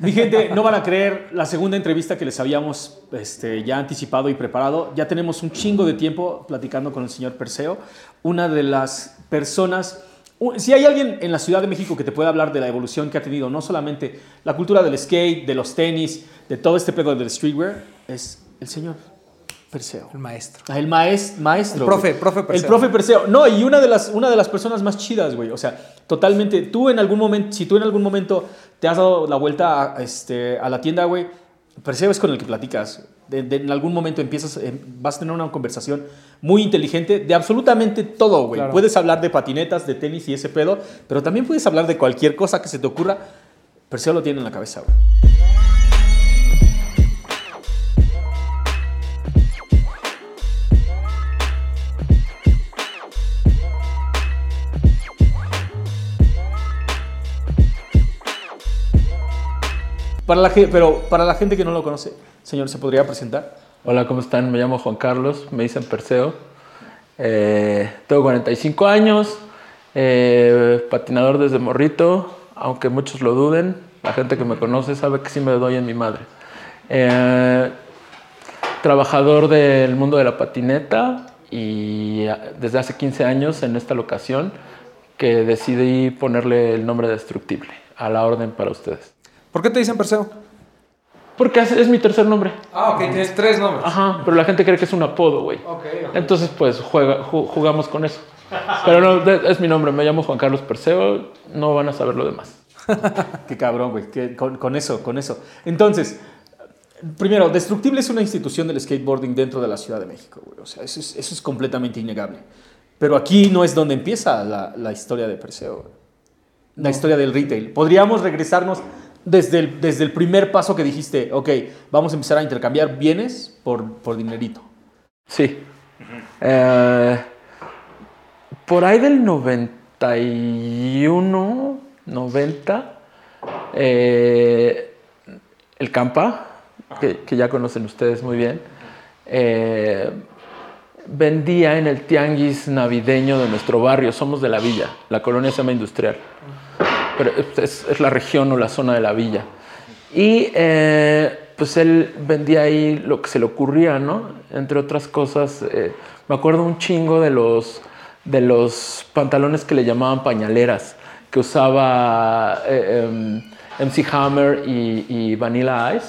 Mi gente, no van a creer la segunda entrevista que les habíamos este, ya anticipado y preparado. Ya tenemos un chingo de tiempo platicando con el señor Perseo, una de las personas... Si hay alguien en la Ciudad de México que te pueda hablar de la evolución que ha tenido, no solamente la cultura del skate, de los tenis, de todo este pedo del streetwear, es el señor Perseo. El maestro. Ah, El maes- maestro. El profe, profe Perseo. El profe Perseo. No, y una de las, una de las personas más chidas, güey. O sea, totalmente. Tú en algún momento, si tú en algún momento te has dado la vuelta a, este, a la tienda, güey, Perseo es con el que platicas. De- de- en algún momento empiezas, eh, vas a tener una conversación muy inteligente de absolutamente todo, güey. Claro. Puedes hablar de patinetas, de tenis y ese pedo, pero también puedes hablar de cualquier cosa que se te ocurra. Perseo lo tiene en la cabeza, güey. Para la, pero para la gente que no lo conoce, señor, ¿se podría presentar? Hola, ¿cómo están? Me llamo Juan Carlos, me dicen Perseo. Eh, tengo 45 años, eh, patinador desde morrito, aunque muchos lo duden. La gente que me conoce sabe que sí me doy en mi madre. Eh, trabajador del mundo de la patineta y ah, desde hace 15 años en esta locación que decidí ponerle el nombre destructible a la orden para ustedes. ¿Por qué te dicen Perseo? Porque es, es mi tercer nombre. Ah, ok, tienes tres nombres. Ajá, pero la gente cree que es un apodo, güey. Ok, ok. Entonces, pues juega, ju- jugamos con eso. Pero no, es mi nombre, me llamo Juan Carlos Perseo, no van a saber lo demás. Qué cabrón, güey. que- Con, con eso, con eso. Entonces, primero, Destructible es una institución del skateboarding dentro de la Ciudad de México, güey. O sea, eso es, eso es completamente innegable. Pero aquí no es donde empieza la, la historia de Perseo. güey. La historia del retail. Podríamos regresarnos desde el, desde el primer paso que dijiste, ok, vamos a empezar a intercambiar bienes por, por dinerito. Sí. Eh, por ahí del 91, 90, eh, el Campa, que, que ya conocen ustedes muy bien, eh, vendía en el tianguis navideño de nuestro barrio. Somos de la villa, la colonia se llama Industrial, pero es, es la región o la zona de la villa. Y eh, pues él vendía ahí lo que se le ocurría, ¿no? Entre otras cosas, eh, me acuerdo un chingo de los, de los pantalones que le llamaban pañaleras, que usaba eh, em, MC Hammer y, y Vanilla Ice.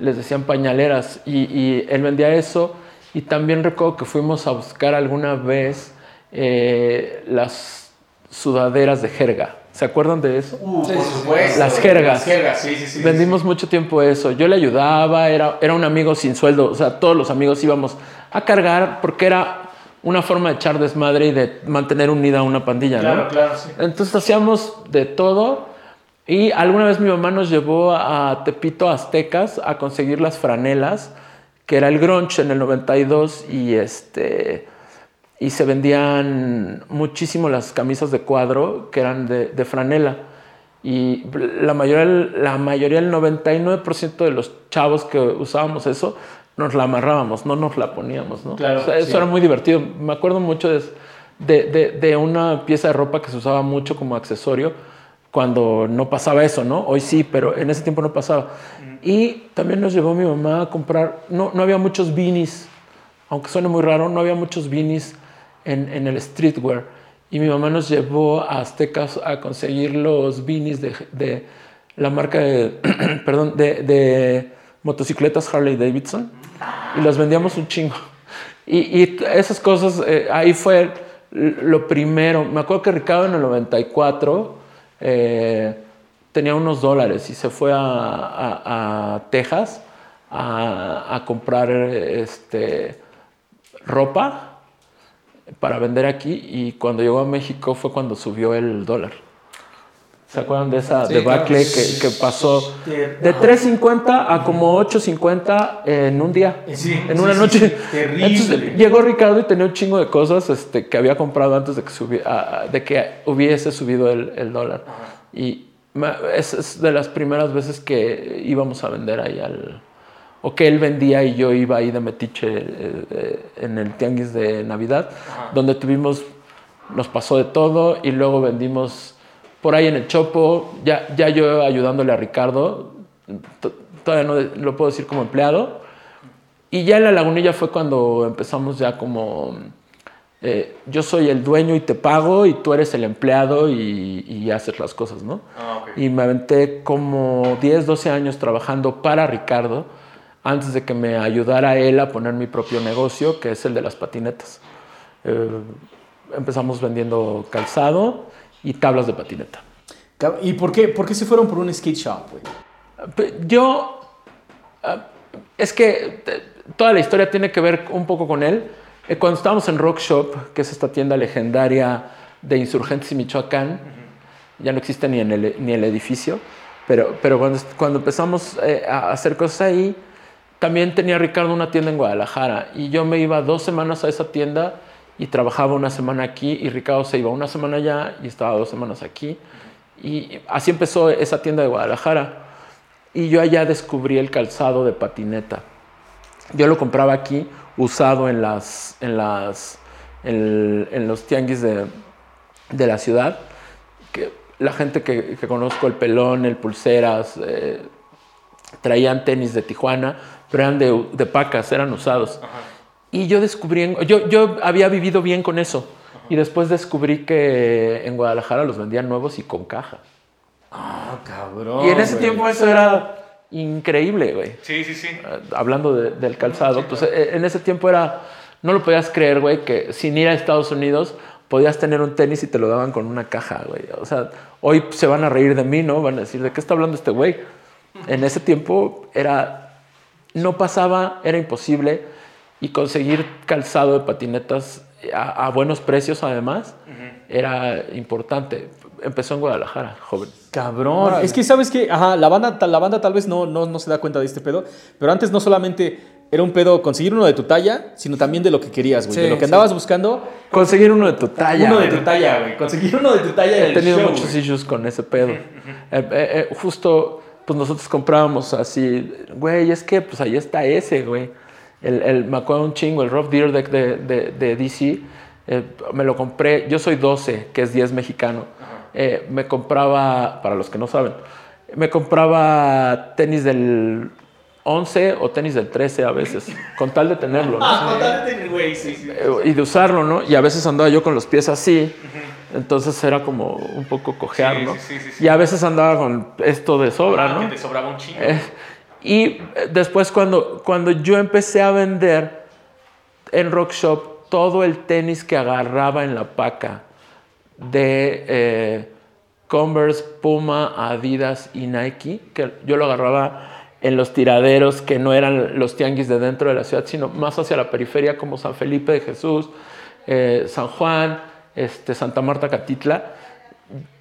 Les decían pañaleras y, y él vendía eso. Y también recuerdo que fuimos a buscar alguna vez eh, las sudaderas de jerga. ¿Se acuerdan de eso? por supuesto. Las jergas. Las jergas, sí, sí, sí. Vendimos mucho tiempo eso. Yo le ayudaba, era, era un amigo sin sueldo. O sea, todos los amigos íbamos a cargar porque era una forma de echar desmadre y de mantener unida una pandilla, Claro, ¿no? claro, sí. Entonces hacíamos de todo. Y alguna vez mi mamá nos llevó a Tepito Aztecas a conseguir las franelas, que era el grunge en el 92 y este y se vendían muchísimo las camisas de cuadro que eran de, de franela. Y la mayoría, la mayoría, el 99% de los chavos que usábamos eso, nos la amarrábamos, no nos la poníamos, ¿no? Claro, O sea, eso sí. era muy divertido. Me acuerdo mucho de, de, de- una pieza de ropa que se usaba mucho como accesorio cuando no pasaba eso, ¿no? Hoy sí, pero en ese tiempo no pasaba. Y también nos llevó mi mamá a comprar, no, no había muchos beanies, aunque suene muy raro, no había muchos beanies en, en el streetwear. Y mi mamá nos llevó a Aztecas a conseguir los beanies de, la marca de, perdón, de, motocicletas Harley Davidson. Y los vendíamos un chingo. Y, y esas cosas, eh, ahí fue lo primero. Me acuerdo que Ricardo en el 94 eh, tenía unos dólares y se fue a Texas a, a comprar este, ropa para vender aquí y cuando llegó a México fue cuando subió el dólar. ¿Se acuerdan de esa Sí, debacle claro. que, que pasó de 3.50 a como 8.50 en un día? Sí, en una sí, noche. terrible. Entonces, llegó Ricardo y tenía un chingo de cosas este, que había comprado antes de que, de que hubiese subido el, el dólar. Y es de las primeras veces que íbamos a vender ahí al... O que él vendía y yo iba ahí de metiche eh, eh, en el tianguis de Navidad, donde tuvimos, nos pasó de todo y luego vendimos por ahí en el Chopo, ya, ya yo ayudándole a Ricardo, todavía no lo puedo decir como empleado. Y ya en la lagunilla fue cuando empezamos ya como, eh, yo soy el dueño y te pago y tú eres el empleado y, y haces las cosas, ¿no? Y me aventé como 10, 12 años trabajando para Ricardo antes de que me ayudara él a poner mi propio negocio, que es el de las patinetas. Eh, empezamos vendiendo calzado y tablas de patineta. ¿Y por qué, por qué se fueron por un skate shop, Yo, ah, es que toda la historia tiene que ver un poco con él. Eh, Cuando estábamos en Rock Shop, que es esta tienda legendaria de Insurgentes y Michoacán, ya no existe ni, en el, ni el edificio, pero, pero cuando, cuando empezamos eh, a hacer cosas ahí, también tenía Ricardo una tienda en Guadalajara y yo me iba dos semanas a esa tienda y trabajaba una semana aquí y Ricardo se iba una semana allá y estaba dos semanas aquí. Y así empezó esa tienda de Guadalajara. Y yo allá descubrí el calzado de patineta. Yo lo compraba aquí, usado en, las, en, las, en, los tianguis de, de la ciudad. Que la gente que, que conozco, el pelón, el pulseras, eh, traían tenis de Tijuana, pero eran de, de pacas, eran usados. Y yo descubrí, yo, yo había vivido bien con eso. Y después descubrí que en Guadalajara los vendían nuevos y con caja. Ah, cabrón. y en ese güey. tiempo eso era increíble, güey. Sí, sí, sí. Eh, Hablando de- del calzado, pues eh, en ese tiempo era, no lo podías creer, güey, que sin ir a Estados Unidos podías tener un tenis y te lo daban con una caja, güey. O sea, hoy se van a reír de mí, ¿no? Van a decir, ¿de qué está hablando este güey? En ese tiempo era, no pasaba, era imposible y conseguir calzado de patinetas a, a buenos precios además era importante. Empezó en Guadalajara, joven. Cabrón. Es que, ¿sabes qué? Ajá, la banda, tal- la banda tal vez no, no, no se da cuenta de este pedo, pero antes no solamente era un pedo conseguir uno de tu talla, sino también de lo que querías, güey. Sí, de lo que sí. andabas buscando. Conseguir uno de tu talla. uno de tu talla, güey. Conseguir uno de tu talla He tenido show, muchos güey. issues con ese pedo. Eh, eh, eh, justo, pues nosotros comprábamos así, güey, es que pues ahí está ese, güey. El, el, me acuerdo un chingo, el Rough Deer Deck de, de, de DC, eh, me lo compré, yo soy 12, que es 10 mexicano. Eh, me compraba, para los que no saben, me compraba tenis del 11 o tenis del 13 a veces, con tal de tenerlo. ¿no? Ah, totalmente, güey, sí, sí. Eh, y de usarlo, ¿no? Y a veces andaba yo con los pies así, entonces era como un poco cojear, Sí, ¿no? sí, sí. Y a veces andaba con esto de sobra, Ah, ¿no? que te sobraba un chingo. Eh, y eh, después cuando, cuando yo empecé a vender en Rock Shop todo el tenis que agarraba en la paca de eh, Converse, Puma, Adidas y Nike, que yo lo agarraba en los tiraderos que no eran los tianguis de dentro de la ciudad, sino más hacia la periferia como San Felipe de Jesús, eh, San Juan, este, Santa Marta, Catitla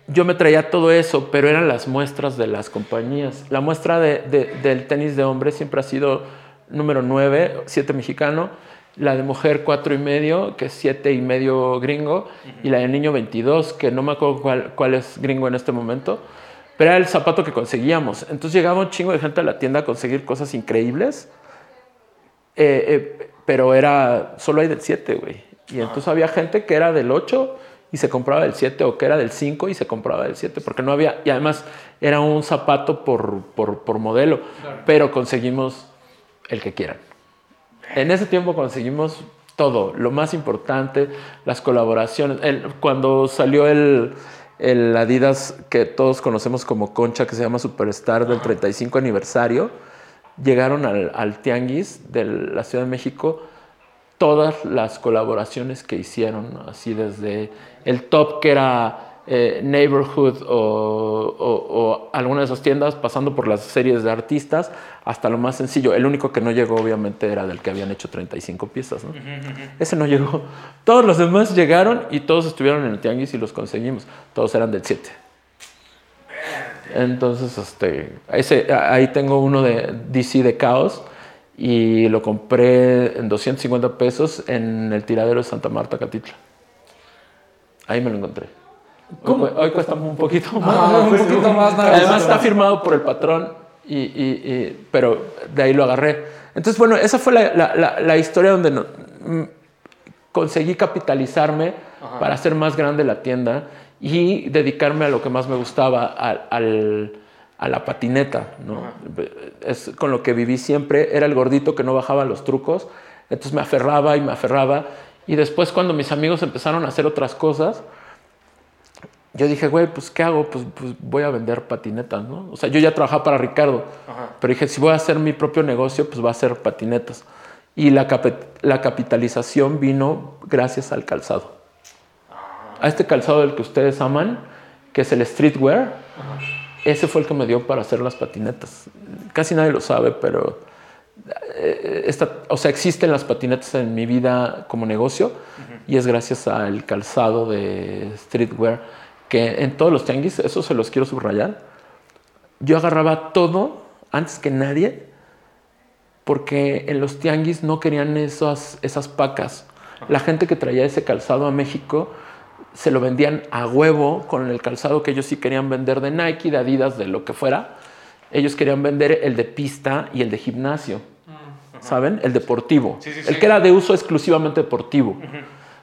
yo me traía todo eso, pero eran las muestras de las compañías. La muestra de- de- del tenis de hombre siempre ha sido número 9, 7 mexicano, la de mujer 4 y medio, que es 7 y medio gringo, y la de niño 22, que no me acuerdo cuál, cuál es gringo en este momento, pero era el zapato que conseguíamos. Entonces llegaba un chingo de gente a la tienda a conseguir cosas increíbles, eh, eh, pero era solo hay del 7, güey. Y entonces había gente que era del 8 y se compraba del 7 o que era del 5 y se compraba del 7 porque no había, y además era un zapato por, por, por modelo, pero conseguimos el que quieran. En ese tiempo conseguimos todo, lo más importante, las colaboraciones. El- cuando salió el, el Adidas que todos conocemos como Concha, que se llama Superstar del 35 aniversario, llegaron al, al Tianguis de la Ciudad de México todas las colaboraciones que hicieron, así desde el top que era eh, Neighborhood o, o- o alguna de esas tiendas, pasando por las series de artistas, hasta lo más sencillo. El único que no llegó, obviamente, era del que habían hecho 35 piezas. ¿no? Ese no llegó. Todos los demás llegaron y todos estuvieron en el tianguis y los conseguimos. Todos eran del 7. Entonces, este, ese, ahí tengo uno de DC de Caos y lo compré en 250 pesos en el tiradero de Santa Marta, Catitla. Ahí me lo encontré. Hoy, cu- hoy cuesta un poquito más. Ah, un poquito más, nada más. Además está firmado por el patrón, y, y- y- pero de ahí lo agarré. Entonces, bueno, esa fue la, la- la- la historia donde no- mm, conseguí capitalizarme para hacer más grande la tienda y dedicarme a lo que más me gustaba, al, al- a la patineta, ¿no? Es con lo que viví siempre. Era el gordito que no bajaba los trucos. Entonces me aferraba y me aferraba. Y después cuando mis amigos empezaron a hacer otras cosas, yo dije, güey, pues ¿qué hago? Pues, pues, voy a vender patinetas, ¿no? O sea, yo ya trabajaba para Ricardo, pero dije, si voy a hacer mi propio negocio, pues va a ser patinetas. Y la, la capitalización vino gracias al calzado. A este calzado del que ustedes aman, que es el streetwear, ese fue el que me dio para hacer las patinetas. Casi nadie lo sabe, pero eh, esta, o sea, existen las patinetas en mi vida como negocio y es gracias al calzado de streetwear que en todos los tianguis, eso se los quiero subrayar, yo agarraba todo antes que nadie porque en los tianguis no querían esas, esas pacas. La gente que traía ese calzado a México se lo vendían a huevo con el calzado que ellos sí querían vender de Nike, de Adidas, de lo que fuera. Ellos querían vender el de pista y el de gimnasio, ¿saben? El deportivo. El que era de uso exclusivamente deportivo.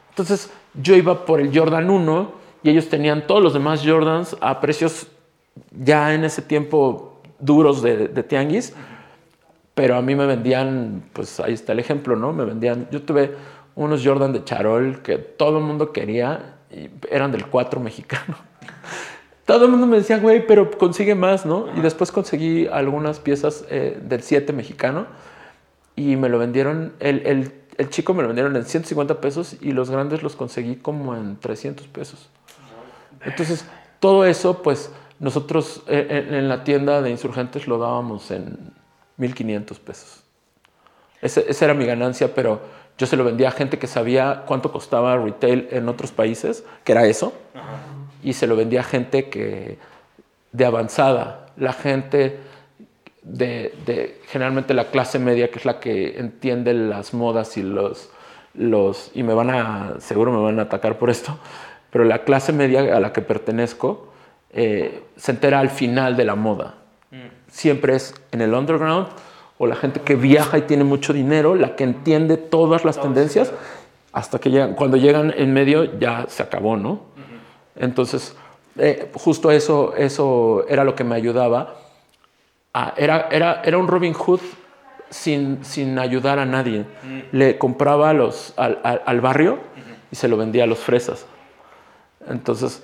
Entonces yo iba por el Jordan 1 y ellos tenían todos los demás Jordans a precios ya en ese tiempo duros de, de tianguis. Pero a mí me vendían, pues ahí está el ejemplo, ¿no? Me vendían, yo tuve unos Jordan de charol que todo el mundo quería y eran del 4 mexicano. Todo el mundo me decía, güey, pero consigue más, ¿no? Y después conseguí algunas piezas eh, del 7 mexicano y me lo vendieron, el, el, el, chico me lo vendieron en 150 pesos y los grandes los conseguí como en 300 pesos. Entonces, todo eso, pues nosotros eh, en, en la tienda de insurgentes lo dábamos en 1500 pesos. Ese, esa era mi ganancia, pero yo se lo vendía a gente que sabía cuánto costaba retail en otros países, que era eso, y se lo vendía a gente que de avanzada, la gente de, de, generalmente la clase media, que es la que entiende las modas y los, los, y me van a, seguro me van a atacar por esto, pero la clase media a la que pertenezco eh, se entera al final de la moda. Siempre es en el underground o la gente que viaja y tiene mucho dinero, la que entiende todas las tendencias, hasta que llegan, cuando llegan en medio ya se acabó, ¿no? Entonces, eh, justo eso, eso era lo que me ayudaba. Era, era, era un Robin Hood sin, sin ayudar a nadie. Le compraba los, al, al, al barrio y se lo vendía a los fresas. Entonces,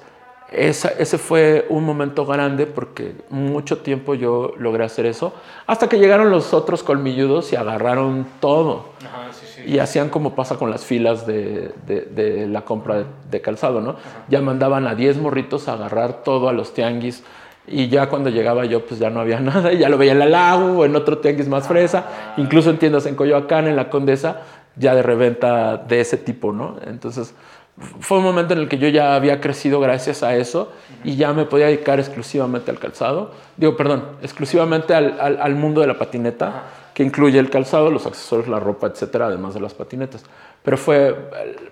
esa, ese fue un momento grande porque mucho tiempo yo logré hacer eso, hasta que llegaron los otros colmilludos y agarraron todo. Ajá, sí, sí. Y hacían como pasa con las filas de, de, de la compra de, de calzado, ¿no? Ya mandaban a 10 morritos a agarrar todo a los tianguis. Y ya cuando llegaba yo, pues ya no había nada. Y ya lo veía en la lago o en otro tianguis más fresa. Incluso en tiendas en Coyoacán, en la Condesa, ya de reventa de ese tipo, ¿no? Entonces, fue un momento en el que yo ya había crecido gracias a eso y ya me podía dedicar exclusivamente al calzado. Digo, perdón, exclusivamente al, al, al mundo de la patineta, que incluye el calzado, los accesorios, la ropa, etcétera, además de las patinetas. Pero fue,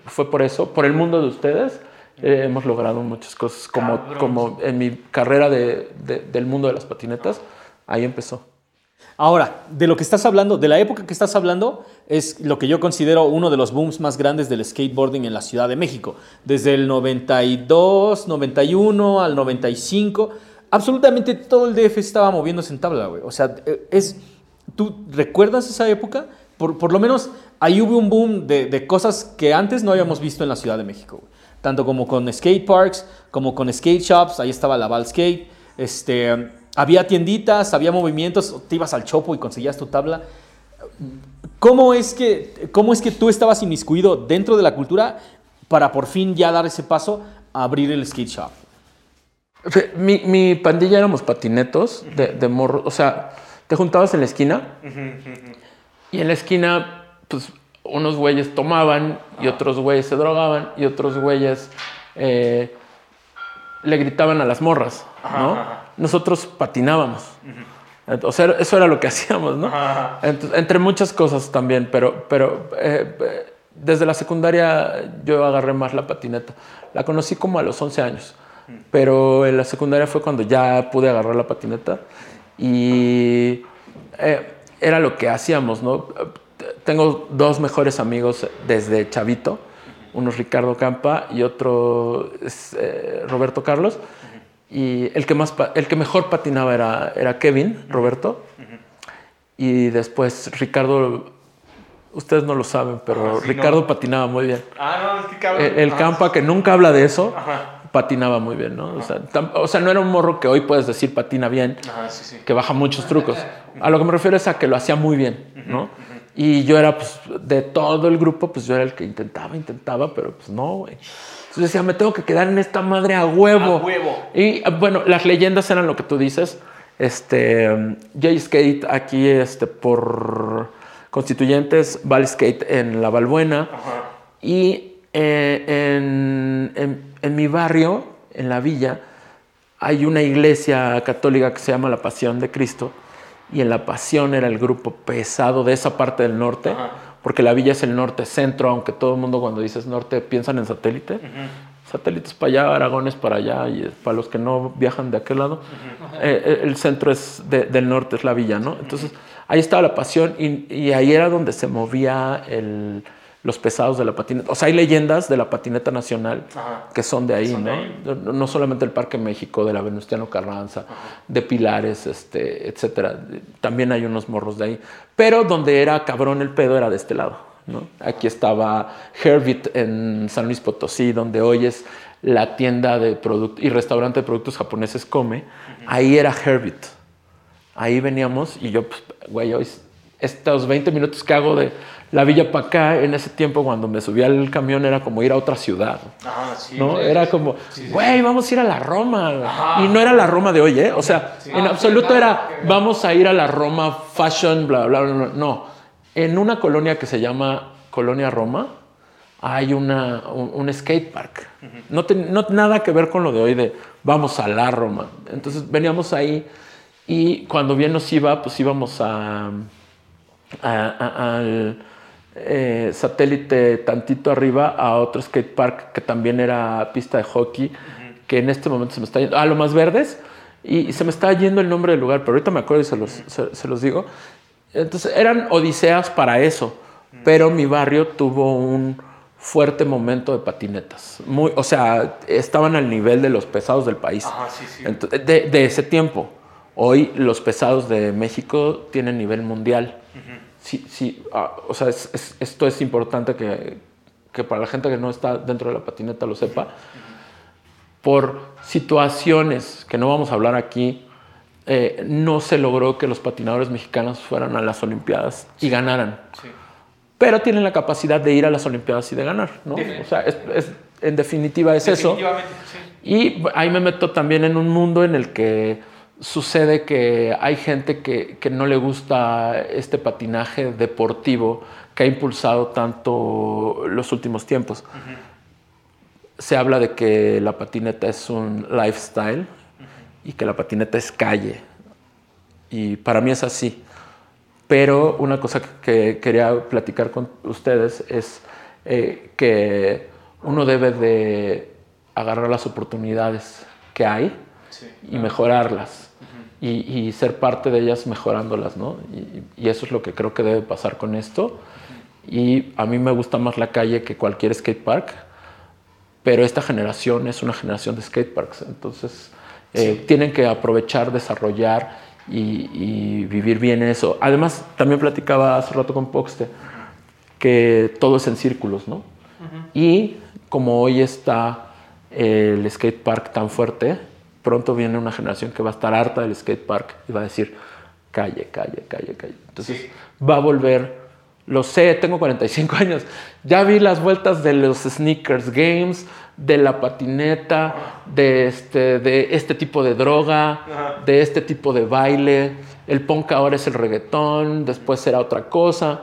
fue por eso, por el mundo de ustedes, eh, hemos logrado muchas cosas. Como, como en mi carrera de, de, del mundo de las patinetas, ahí empezó. Ahora, de lo que estás hablando, de la época que estás hablando, es lo que yo considero uno de los booms más grandes del skateboarding en la Ciudad de México. Desde el 92, 91 al 95, absolutamente todo el DF estaba moviéndose en tabla, güey. O sea, es, ¿tú recuerdas esa época? Por, por lo menos ahí hubo un boom de, de, cosas que antes no habíamos visto en la Ciudad de México. Tanto como con skate parks, como con skate shops, ahí estaba la Val Skate, este había tienditas, había movimientos, te ibas al chopo y conseguías tu tabla. ¿Cómo es que, cómo es que tú estabas inmiscuido dentro de la cultura para por fin ya dar ese paso a abrir el skate shop? Mi, mi pandilla éramos patinetos de, de, morro. O sea, te juntabas en la esquina y en la esquina, pues unos güeyes tomaban y otros güeyes se drogaban y otros güeyes eh, le gritaban a las morras, ¿no? Nosotros patinábamos. O sea, eso era lo que hacíamos, ¿no? Entre, entre muchas cosas también, pero, pero eh, desde la secundaria yo agarré más la patineta. La conocí como a los 11 años, pero en la secundaria fue cuando ya pude agarrar la patineta y eh, era lo que hacíamos, ¿no? Tengo dos mejores amigos desde chavito, uno es Ricardo Campa y otro es eh, Roberto Carlos Y el que, más, el que mejor patinaba era, era Kevin, Roberto. Y después Ricardo, ustedes no lo saben, pero sí, Ricardo no. patinaba muy bien. Ah, no, es que cabrón. El, el Ajá. Campa, que nunca habla de eso, Ajá. patinaba muy bien, ¿no? O sea, o sea, no era un morro que hoy puedes decir patina bien, Ajá, sí, sí. que baja muchos trucos. A lo que me refiero es a que lo hacía muy bien, ¿no? Y yo era, pues, de todo el grupo, pues yo era el que intentaba, intentaba, pero pues no, güey. Entonces decía, me tengo que quedar en esta madre a huevo. A huevo. Y bueno, las leyendas eran lo que tú dices. Este, Jay Skate aquí, este, por Constituyentes, Val Skate en La Balbuena. Ajá. Y eh, en, en- en mi barrio, en la villa, hay una iglesia católica que se llama La Pasión de Cristo. Y en La Pasión era el grupo pesado de esa parte del norte, Ajá. Porque la villa es el norte centro, aunque todo el mundo cuando dices norte piensan en satélite. Satélites para allá, Aragones para allá, y para los que no viajan de aquel lado, eh, eh, el centro es de- del norte, es la villa, ¿no? Entonces, ahí estaba la pasión y, y ahí era donde se movía el- los pesados de la patineta. O sea, hay leyendas de la patineta nacional Ajá. que son de ahí, Son de ¿no? ahí. No, no solamente el Parque México, de la Venustiano Carranza, de Pilares, este, etcétera. También hay unos morros de ahí. Pero donde era cabrón el pedo era de este lado, ¿no? Aquí estaba Herbit en San Luis Potosí, donde hoy es la tienda de productos y restaurante de productos japoneses Come. Ahí era Herbit. Ahí veníamos y yo, pues, güey, hoy estos 20 minutos que hago de la villa para acá, en ese tiempo cuando me subía al camión era como ir a otra ciudad. Ajá, sí. ¿no? Era como, Sí, sí, güey, vamos a ir a la Roma. Ajá. Y no era la Roma de hoy, ¿eh? O sea, en Ah, absoluto era, claro. vamos a ir a la Roma fashion, bla, bla, bla, bla. No. En una colonia que se llama Colonia Roma, hay una, un, un skate park. no, ten- no nada que ver con lo de hoy de vamos a la Roma. Entonces veníamos ahí y cuando bien nos iba, pues íbamos a, a- a- al eh, satélite tantito arriba a otro skate park que también era pista de hockey, que en este momento se me está yendo, a lo más verdes, y, y se me está yendo el nombre del lugar, pero ahorita me acuerdo y se los, se- se los digo. Entonces eran odiseas para eso, pero mi barrio tuvo un fuerte momento de patinetas. Muy, o sea, estaban al nivel de los pesados del país. Ajá, sí, sí. Ent- de, de ese tiempo. Hoy los pesados de México tienen nivel mundial. Sí, sí, ah, o sea, es- es- esto es importante que, que para la gente que no está dentro de la patineta lo sepa. Por situaciones que no vamos a hablar aquí, eh, no se logró que los patinadores mexicanos fueran a las Olimpiadas y ganaran. Sí. Pero tienen la capacidad de ir a las Olimpiadas y de ganar, ¿no? O sea, es- es- en definitiva es eso. Sí. Y ahí me meto también en un mundo en el que sucede que hay gente que, que no le gusta este patinaje deportivo que ha impulsado tanto los últimos tiempos. Se habla de que la patineta es un lifestyle y que la patineta es calle. Y para mí es así. Pero una cosa que, que quería platicar con ustedes es eh, que uno debe de agarrar las oportunidades que hay Sí. y mejorarlas y, y ser parte de ellas mejorándolas, ¿no? Y, y eso es lo que creo que debe pasar con esto. Y a mí me gusta más la calle que cualquier skate park, pero esta generación es una generación de skate parks, entonces eh, tienen que aprovechar, desarrollar y, y vivir bien eso. Además, también platicaba hace rato con Poxte que todo es en círculos, ¿no? Y como hoy está el skate park tan fuerte, pronto viene una generación que va a estar harta del skate park y va a decir calle, calle, calle, calle. Entonces Sí. va a volver, lo sé, tengo 45 años, ya vi las vueltas de los sneakers games, de la patineta, de este, de este tipo de droga, Ajá. de este tipo de baile. El punk ahora es el reggaetón, después será otra cosa.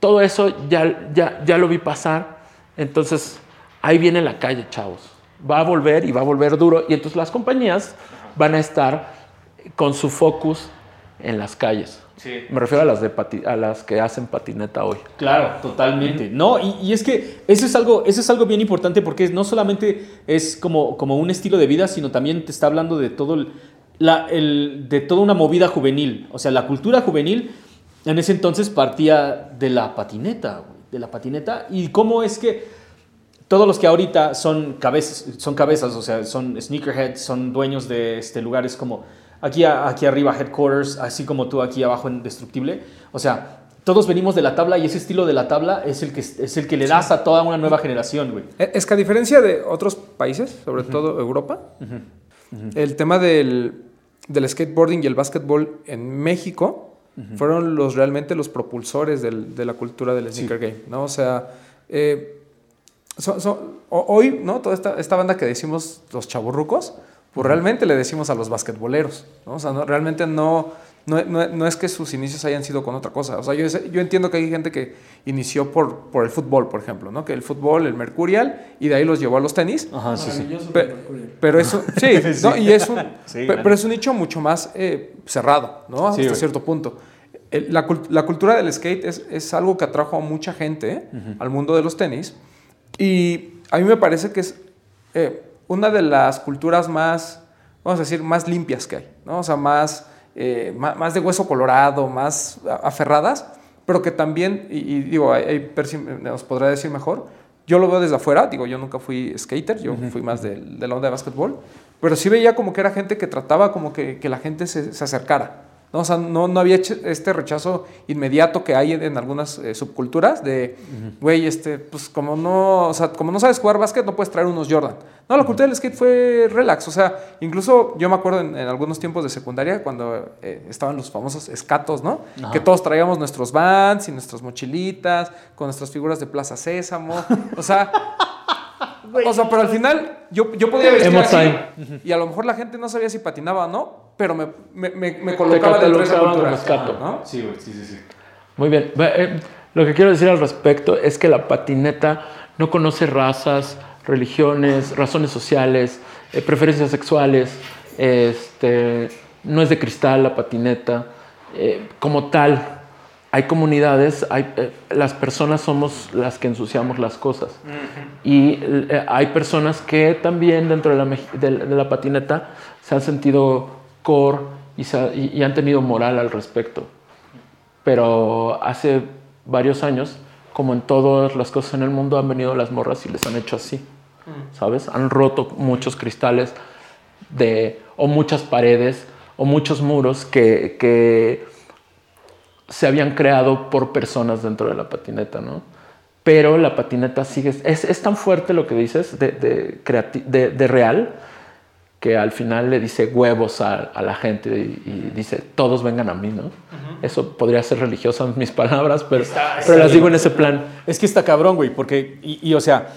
Todo eso ya, ya, ya lo vi pasar. Entonces, ahí viene la calle, chavos. Va a volver y va a volver duro. Y entonces las compañías van a estar con su focus en las calles. Sí. Me refiero a las, de pati- a las que hacen patineta hoy. Claro, totalmente. No, y, y es que eso es, algo, eso es algo bien importante porque no solamente es como, como un estilo de vida, sino también te está hablando de todo el- la, el- de toda una movida juvenil. O sea, la cultura juvenil en ese entonces partía de la patineta, güey, de la patineta. Y cómo es que todos los que ahorita son cabezas, son cabezas, o sea, son sneakerheads, son dueños de este, lugares como aquí, aquí arriba, headquarters, así como tú aquí abajo en Destructible. O sea, todos venimos de la tabla y ese estilo de la tabla es el que, es el que le das a toda una nueva generación, güey. Eh, Es que a diferencia de otros países, sobre todo Europa, el tema del, del skateboarding y el básquetbol en México fueron los realmente los propulsores del- de la cultura del sneaker game, ¿no? O sea, eh, ho- hoy, ¿no? Toda esta, esta banda que decimos los chaburrucos, pues realmente le decimos a los basquetboleros, ¿no? O sea, no- realmente no, no, no- no es que sus inicios hayan sido con otra cosa. O sea, yo, entiendo que hay gente que inició por, por el fútbol, por ejemplo, ¿no? Que el fútbol, el Mercurial, y de ahí los llevó a los tenis. Ajá, sí, sí. Maravilloso Pe- Mercurio. pero eso, sí, Sí. ¿no? y es un, Sí, pe- claro. pero es un nicho mucho más eh, cerrado, ¿no? Hasta güey. cierto punto. El- la, la cultura del skate es, es algo que atrajo a mucha gente al mundo de los tenis. Y a mí me parece que es eh, una de las culturas más, vamos a decir, más limpias que hay, ¿no? O sea, más, eh, ma- más, de hueso colorado, más aferradas, pero que también, y, y digo, ahí- nos podrá decir mejor, yo lo veo desde afuera, digo, yo nunca fui skater, yo fui más del- de, la onda de básquetbol, pero sí veía como que era gente que trataba como que, que la gente se, se acercara. ¿No? O sea, no, no había hecho este rechazo inmediato que hay en, en algunas eh, subculturas de, güey, este, pues como no, o sea, como no sabes jugar básquet, no puedes traer unos Jordan. No, la cultura del skate fue relax, o sea, incluso yo me acuerdo en, en algunos tiempos de secundaria cuando eh, estaban los famosos escatos, ¿no? Que todos traíamos nuestros vans y nuestras mochilitas con nuestras figuras de Plaza Sésamo, o sea... O sea, pero al final yo, yo podía vestir así y a lo mejor la gente no sabía si patinaba o no, pero me, me, me, me colocaba dentro de esa cultura. Sí, güey, sí, sí, sí. Muy bien. Eh, Lo que quiero decir al respecto es que la patineta no conoce razas, religiones, razones sociales, eh, preferencias sexuales. Este, no es de cristal la patineta. Eh, como tal, hay comunidades, hay, eh, las personas somos las que ensuciamos las cosas. Y eh, hay personas que también dentro de la, mej- de, de la patineta se han sentido core y, y- han tenido moral al respecto pero hace varios años, como en todas las cosas en el mundo, han venido las morras y les han hecho así, ¿sabes? Han roto muchos cristales de, o muchas paredes o muchos muros que, que se habían creado por personas dentro de la patineta, ¿no? Pero la patineta sigue, es, es tan fuerte lo que dices de, de, creati- de- de real que al final le dice huevos a, a la gente y, y dice todos vengan a mí, ¿no? Eso podría ser religioso en mis palabras, pero, pero las digo en ese plan. Es que está cabrón, güey, porque, y, y, o sea,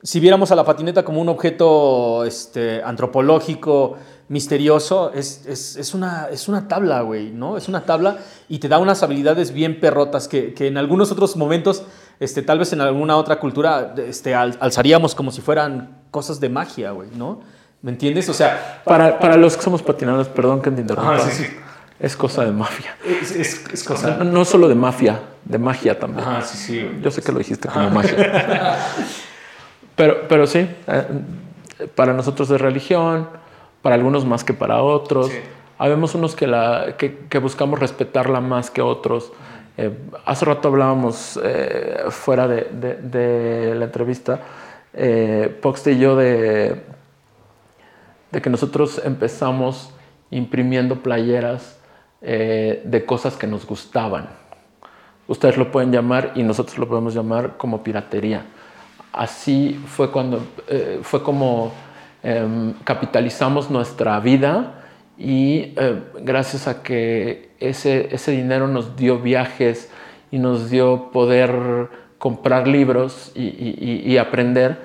si viéramos a la patineta como un objeto este, antropológico, misterioso, es, es, es una, es una tabla, güey, ¿no? Es una tabla y te da unas habilidades bien perrotas que, que en algunos otros momentos, este, tal vez en alguna otra cultura, este, al- alzaríamos como si fueran cosas de magia, güey, ¿no? ¿Me entiendes? O sea, Para, para los que somos patinadores, perdón que te interrumpa, Ajá, sí, sí. es cosa de mafia. es, es, es cosa... No, no solo de mafia, de magia también. Ajá, sí, sí. Yo sé que lo dijiste como magia. pero, pero sí, eh, para nosotros es religión, para algunos más que para otros. Sí. Habemos unos que, la, que, que buscamos respetarla más que otros. Eh, hace rato hablábamos eh, fuera de, de- de la entrevista, eh, Poxte y yo, de, de que nosotros empezamos imprimiendo playeras eh, de cosas que nos gustaban. Ustedes lo pueden llamar y nosotros lo podemos llamar como piratería. Así fue cuando eh, fue como em, capitalizamos nuestra vida y eh, gracias a que ese, ese dinero nos dio viajes y nos dio poder comprar libros y, aprender,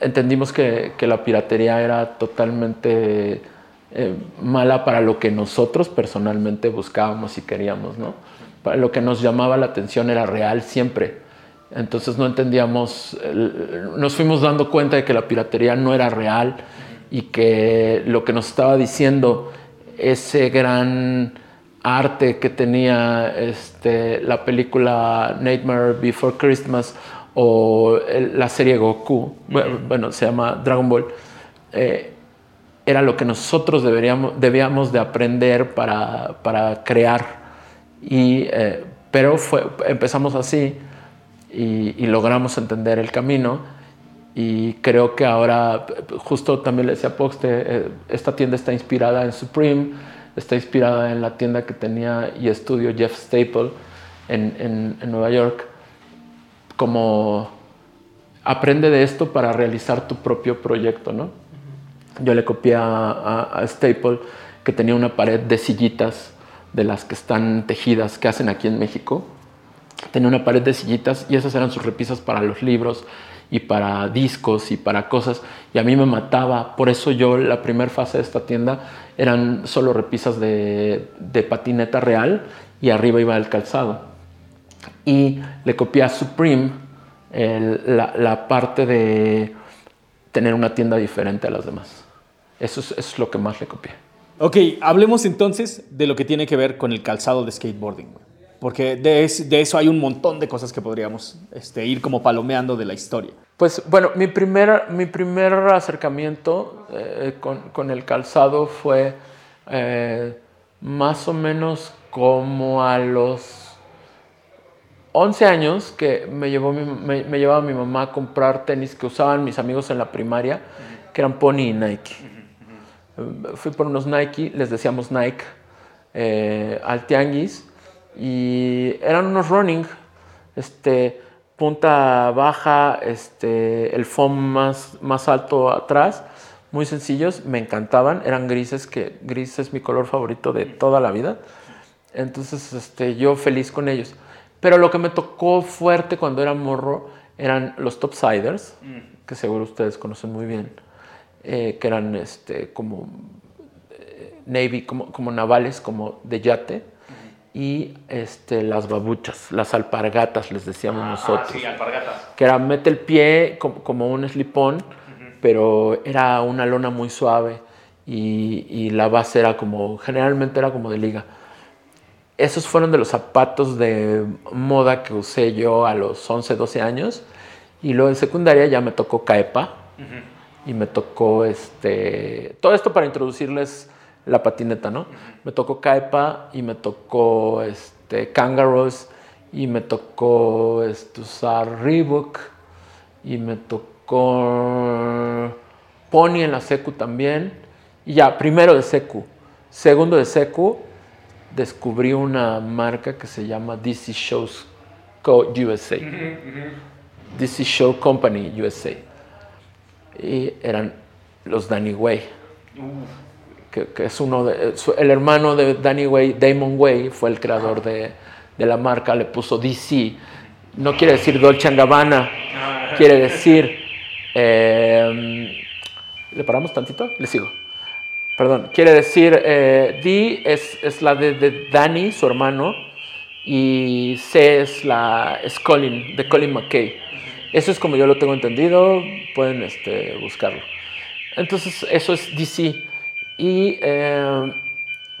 entendimos que, que la piratería era totalmente eh, mala para lo que nosotros personalmente buscábamos y queríamos, ¿no? Para lo que nos llamaba la atención era real siempre. Entonces no entendíamos, nos fuimos dando cuenta de que la piratería no era real y que lo que nos estaba diciendo ese gran arte que tenía este, la película Nightmare Before Christmas o el- la serie Goku, bueno, bueno, se llama Dragon Ball, eh, era lo que nosotros deberíamos, debíamos de aprender para, para crear. Y, eh, pero fue, empezamos así y, y logramos entender el camino Y creo que ahora, justo también le decía a Pox, eh, esta tienda está inspirada en Supreme, está inspirada en la tienda que tenía y estudio Jeff Staple en, en, en Nueva York. Como aprende de esto para realizar tu propio proyecto, ¿no? Yo le copié a, a, Staple que tenía una pared de sillitas de las que están tejidas, que hacen aquí en México. Tenía una pared de sillitas y esas eran sus repisas para los libros y para discos y para cosas. Y a mí me mataba. Por eso yo, la primera fase de esta tienda eran solo repisas de patineta real y arriba iba el calzado. Y le copié a Supreme el, la, la, parte de tener una tienda diferente a las demás. Eso es, eso es, lo que más le copié. Ok, hablemos entonces de lo que tiene que ver con el calzado de skateboarding. Porque de, es, de eso hay un montón de cosas que podríamos este, ir como palomeando de la historia. Pues bueno, mi primer, mi primer acercamiento eh, con, con, el calzado fue eh, más o menos como a los 11 años que me, llevó me, llevaba mi mamá a comprar tenis que usaban mis amigos en la primaria, que eran Pony y Nike. Fui por unos Nike, les decíamos Nike, eh, al tianguis, y eran unos running, este, punta baja, este, el foam más, más alto atrás, muy sencillos, me encantaban, eran grises, que gris es mi color favorito de toda la vida, entonces este, yo feliz con ellos. Pero lo que me tocó fuerte cuando era morro eran los topsiders, que seguro ustedes conocen muy bien, eh, que eran este, como eh, navy, como, como, navales, como de yate, y este, las babuchas, las alpargatas, les decíamos ah, nosotros. Ah, sí, alpargatas. Que era mete el pie como, como un slipón, pero era una lona muy suave y, y, la base era como, generalmente era como de liga. Esos fueron de los zapatos de moda que usé yo a los 11, 12 años. Y luego en secundaria ya me tocó Caepa. Uh -huh. Y me tocó este. Todo esto para introducirles la patineta, ¿no? Uh -huh. Me tocó Caepa y me tocó este, Kangaroos y me tocó este, usar Reebok y me tocó Pony en la Secu también. Y ya, primero de Secu. Segundo de Secu, descubrí una marca que se llama DC Shows Co USA. Uh -huh. DC Show Company USA. Y eran los Danny Way. Uh. Que, que, es uno de. El hermano de Danny Way, Damon Way, fue el creador de, de la marca, le puso DC. No quiere decir Dolce Gabbana, quiere decir. Eh, ¿Le paramos tantito? Le sigo. Perdón, quiere decir, eh, D es, es, la de, de, Danny, su hermano, y C es la es Colin, de Colin McKay. Eso es como yo lo tengo entendido, pueden este, buscarlo. Entonces, eso es DC. Y eh,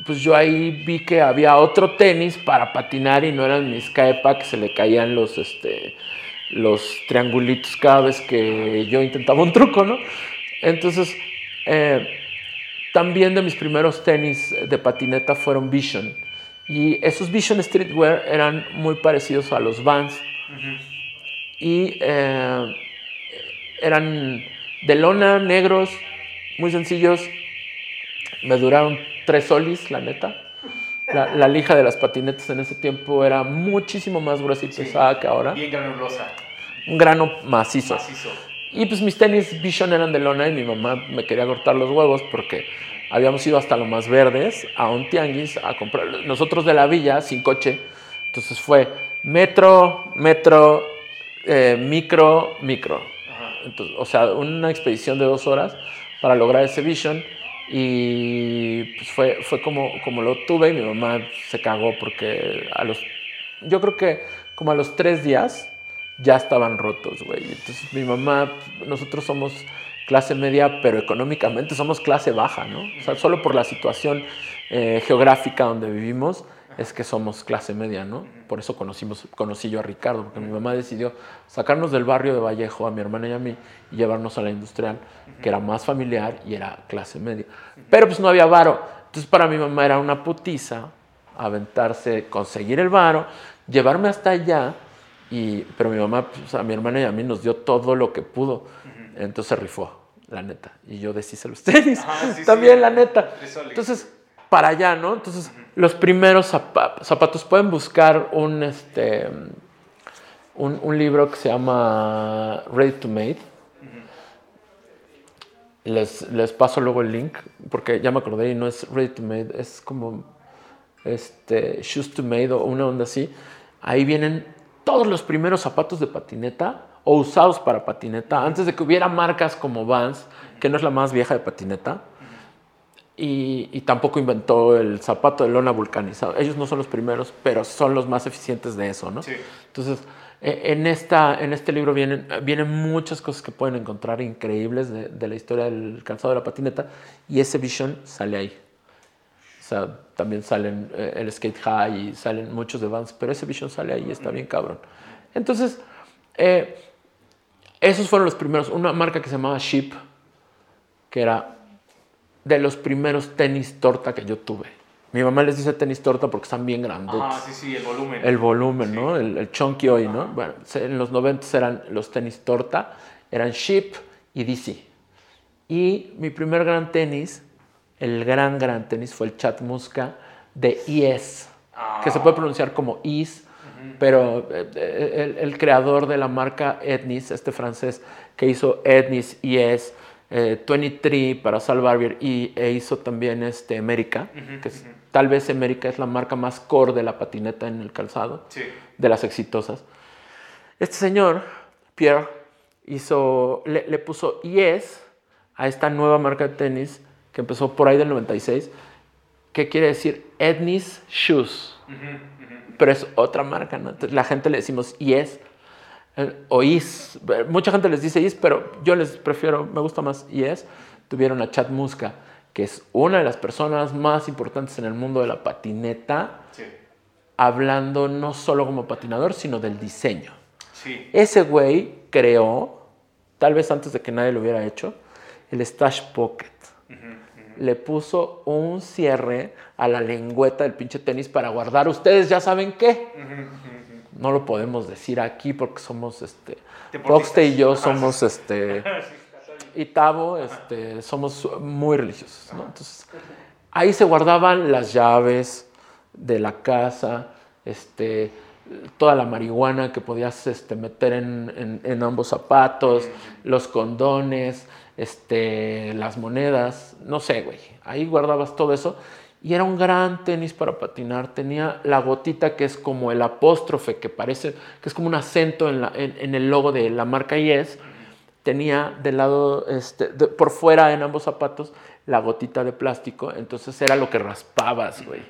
pues yo ahí vi que había otro tenis para patinar y no eran mis Caepa, que se le caían los, este, los triangulitos cada vez que yo intentaba un truco, ¿no? Entonces, eh, también de mis primeros tenis de patineta fueron Vision. Y esos Vision Streetwear eran muy parecidos a los Vans. Uh -huh. Y eh, eran de lona, negros, muy sencillos. Me duraron tres solis, la neta. La, la, lija de las patinetas en ese tiempo era muchísimo más gruesa y pesada sí, que ahora. Bien granulosa. Un grano macizo. Macizo. Y pues mis tenis Vision eran de lona y mi mamá me quería cortar los huevos porque habíamos ido hasta lo más verdes a un tianguis a comprar. Nosotros de la villa, sin coche, entonces fue metro, metro, eh, micro, micro. Entonces, o sea, una expedición de dos horas para lograr ese Vision y pues fue, fue como, como lo tuve y mi mamá se cagó porque a los, yo creo que como a los tres días ya estaban rotos, güey. Entonces mi mamá, nosotros somos clase media, pero económicamente somos clase baja, ¿no? O sea, solo por la situación eh, geográfica donde vivimos es que somos clase media, ¿no? Por eso conocimos, conocí yo a Ricardo, porque mi mamá decidió sacarnos del barrio de Vallejo, a mi hermana y a mí, y llevarnos a la industrial, que era más familiar y era clase media. Pero pues no había varo. Entonces para mi mamá era una putiza aventarse, conseguir el varo, llevarme hasta allá Y, pero mi mamá, pues, a mi hermana y a mí nos dio todo lo que pudo. Entonces se rifó, la neta. Y yo deshice los tenis. Ajá, sí, También, sí. la neta. Entonces, para allá, ¿no? Entonces, los primeros zapa- zapatos, pueden buscar un, este, un, un libro que se llama Ready to Made. Les, les paso luego el link, porque ya me acordé y no es Ready to Made, es como este, Shoes to Made o una onda así. Ahí vienen todos los primeros zapatos de patineta o usados para patineta, antes de que hubiera marcas como Vans, que no es la más vieja de patineta. Y, y tampoco inventó el zapato de lona vulcanizado. Ellos no son los primeros, pero son los más eficientes de eso, ¿no? Sí. Entonces, eh, en, esta, en este libro vienen, vienen muchas cosas que pueden encontrar increíbles de, de la historia del calzado de la patineta y ese Vision sale ahí. O sea, también salen eh, el Skate High y salen muchos de Vans, pero ese Vision sale ahí y está bien cabrón. Entonces, eh, esos fueron los primeros. Una marca que se llamaba Sheep, que era de los primeros tenis torta que yo tuve. Mi mamá les dice tenis torta porque están bien grandes Ah, sí, sí, el volumen. el volumen, ¿no? El, el chunky hoy, ¿no? Bueno, en los 90 eran los tenis torta, eran Sheep y DC. Y mi primer gran tenis, el gran, gran tenis, fue el Chat Musca de ES, que se puede pronunciar como Is, pero eh, eh, el, el creador de la marca Etnis, este francés que hizo Etnis, ES, eh, 23 para Sal Barbier y e hizo también este América, que es- tal vez América es la marca más core de la patineta en el calzado Sí. de las exitosas. Este señor, Pierre, hizo, le, le puso yes a esta nueva marca de tenis que empezó por ahí del 96, que quiere decir Etnis Shoes. Pero es otra marca, ¿no? Entonces, la gente le decimos yes eh, o is. Mucha gente les dice is, pero yo les prefiero, me gusta más yes. Tuvieron a Chad Muska, que es una de las personas más importantes en el mundo de la patineta Sí. hablando no solo como patinador, sino del diseño. Sí. Ese güey creó, tal vez antes de que nadie lo hubiera hecho, el Stash Pocket. Le puso un cierre a la lengüeta del pinche tenis para guardar. Ustedes ya saben qué. No lo podemos decir aquí porque somos, este. Roxte y yo Ajá, somos, este, y Tavo, este, somos muy religiosos, ¿no? Entonces, ahí se guardaban las llaves de la casa, este, toda la marihuana que podías este, meter en, en- en ambos zapatos, los condones, este, las monedas, no sé, güey. Ahí guardabas todo eso. Y era un gran tenis para patinar. Tenía la gotita que es como el apóstrofe, que parece, que es como un acento en, la- en- en el logo de la marca Yes tenía del lado, este, de- por fuera en ambos zapatos, la gotita de plástico, entonces era lo que raspabas, güey.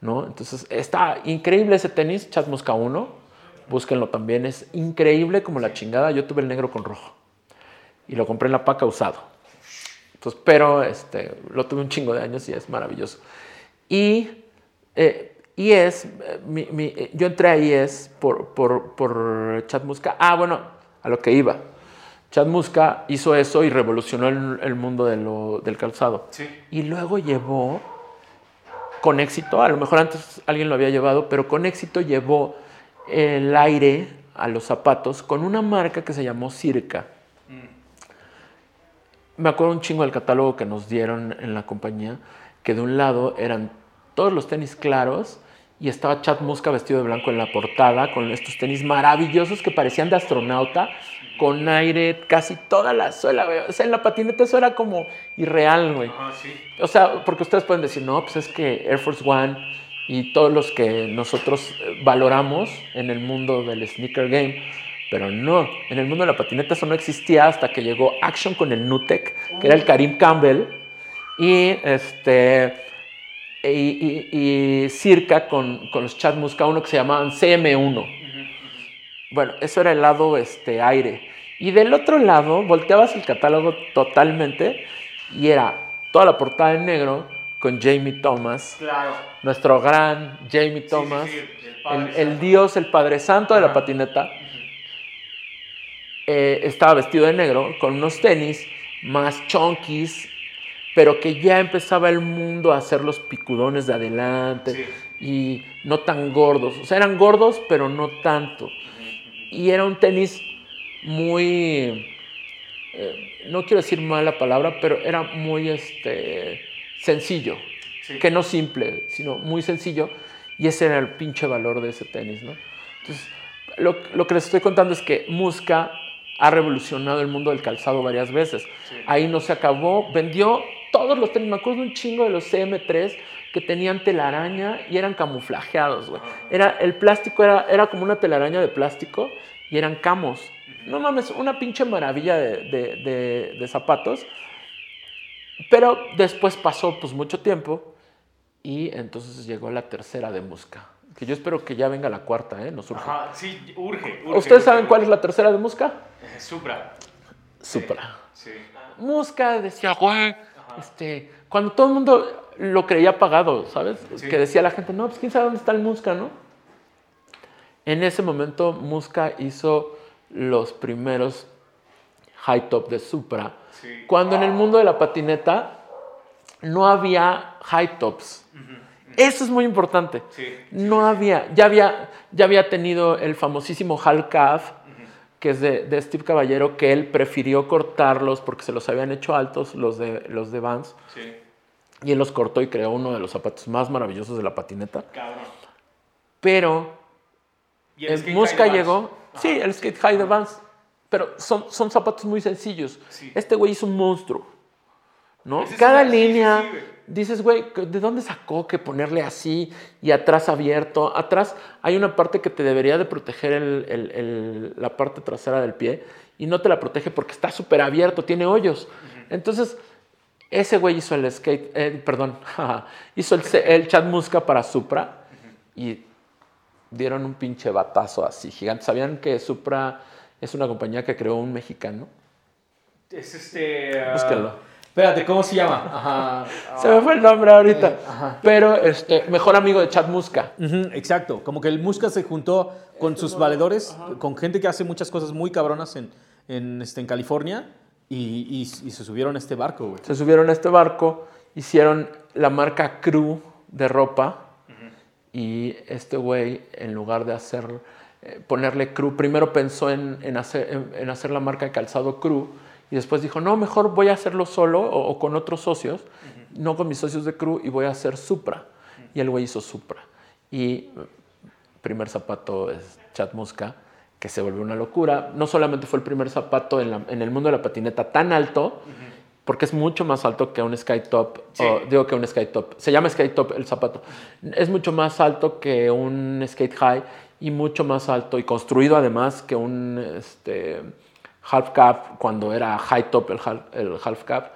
¿No? Entonces está increíble ese tenis, Chat Mosca 1, búsquenlo también, es increíble como la chingada. Yo tuve el negro con rojo y lo compré en la paca usado. Entonces, pero este, lo tuve un chingo de años y es maravilloso. Y eh, IES, eh, mi- mi- eh, yo entré a IES por, por, por Chad Muska. Ah, bueno, a lo que iba. Chad Muska hizo eso y revolucionó el, el mundo de lo- del calzado. Sí. Y luego llevó, con éxito, a lo mejor antes alguien lo había llevado, pero con éxito llevó el aire a los zapatos con una marca que se llamó Circa. Me acuerdo un chingo del catálogo que nos dieron en la compañía, que de un lado eran todos los tenis claros y estaba Chad Muska vestido de blanco en la portada con estos tenis maravillosos que parecían de astronauta, con aire, casi toda la suela, güey. O sea, en la patineta eso era como irreal, güey. Ajá, sí. O sea, porque ustedes pueden decir, no, pues es que Air Force One y todos los que nosotros eh, valoramos en el mundo del sneaker game, pero no, en el mundo de la patineta eso no existía hasta que llegó Action con el Nutec, que era el Karim Campbell, y este y, y- y Circa con, con los Chad Muska, uno que se llamaban CM1. Bueno, eso era el lado este, aire. Y del otro lado, volteabas el catálogo totalmente y era toda la portada en negro con Jamie Thomas, Claro. nuestro gran Jamie Thomas, sí, el dios, el Padre Santo de la patineta. Eh, estaba vestido de negro con unos tenis más chonquis, pero que ya empezaba el mundo a hacer los picudones de adelante Sí. y no tan gordos. O sea, eran gordos, pero no tanto. Y era un tenis muy, eh, no quiero decir mala palabra, pero era muy este, sencillo. Sí. Que no simple, sino muy sencillo. Y ese era el pinche valor de ese tenis, ¿no? Entonces, lo, lo que les estoy contando es que Musca ha revolucionado el mundo del calzado varias veces. Ahí no se acabó, vendió todos los tenis, me acuerdo un chingo de los CM3 que tenían telaraña y eran camuflajeados, güey. Era, el plástico era, era como una telaraña de plástico y eran camos. No mames, una pinche maravilla de, de- de- de zapatos. Pero después pasó pues mucho tiempo y entonces llegó la tercera de Musca. Que yo espero que ya venga la cuarta, ¿eh? Nos urge. Ajá, sí, urge. urge ¿Ustedes urge, saben urge. cuál es la tercera de Musca? Eh, Supra. Supra. Sí. Musca decía, güey, este, cuando todo el mundo lo creía pagado, ¿sabes? Sí. Que decía la gente, no, pues quién sabe dónde está el Musca, ¿no? En ese momento, Musca hizo los primeros high top de Supra, Sí. cuando en el mundo de la patineta no había high tops. Eso es muy importante. Sí. No había, ya había, ya había tenido el famosísimo Hal Calf, que es de, de Steve Caballero, que él prefirió cortarlos porque se los habían hecho altos los de, los de Vans. Sí. Y él los cortó y creó uno de los zapatos más maravillosos de la patineta. Cabrón. Pero Y el Musca llegó, sí, el skate high de Vans, pero son, son zapatos muy sencillos. Sí. Este güey es un monstruo, ¿no? Ese es Cada una- sí, sí, línea, sí, dices, güey, ¿de dónde sacó que ponerle así y atrás abierto? Atrás hay una parte que te debería de proteger el- el- el- la parte trasera del pie y no te la protege porque está súper abierto, tiene hoyos. Entonces, ese güey hizo el skate, eh, perdón, hizo el, el Chad Musca para Supra y dieron un pinche batazo así gigante. ¿Sabían que Supra es una compañía que creó un mexicano? Es este. ah, Búsquenlo. Espérate, ¿cómo se llama? Ajá. Se me fue el nombre ahorita. Eh, ajá. Pero este, mejor amigo de Chad Musca. Ujú, exacto, como que el Musca se juntó con sus valedores, con gente que hace muchas cosas muy cabronas en, en, este, en California y, y- y se subieron a este barco, güey. Se subieron a este barco, hicieron la marca Crew de ropa y este güey, en lugar de hacer, eh, ponerle Crew, primero pensó en, en hacer, en, en hacer la marca de calzado Crew y después dijo, no, mejor voy a hacerlo solo o, o con otros socios, no con mis socios de Crew y voy a hacer Supra. Y el güey hizo Supra. Y eh, primer zapato es Chad Musca, que se volvió una locura. No solamente fue el primer zapato en, la- en el mundo de la patineta tan alto, porque es mucho más alto que un Skytop, Sí. o digo que un Skytop, se llama Skytop el zapato, es mucho más alto que un Skate High y mucho más alto y construido además que un este, Half Cap cuando era High Top el half, el half Cap.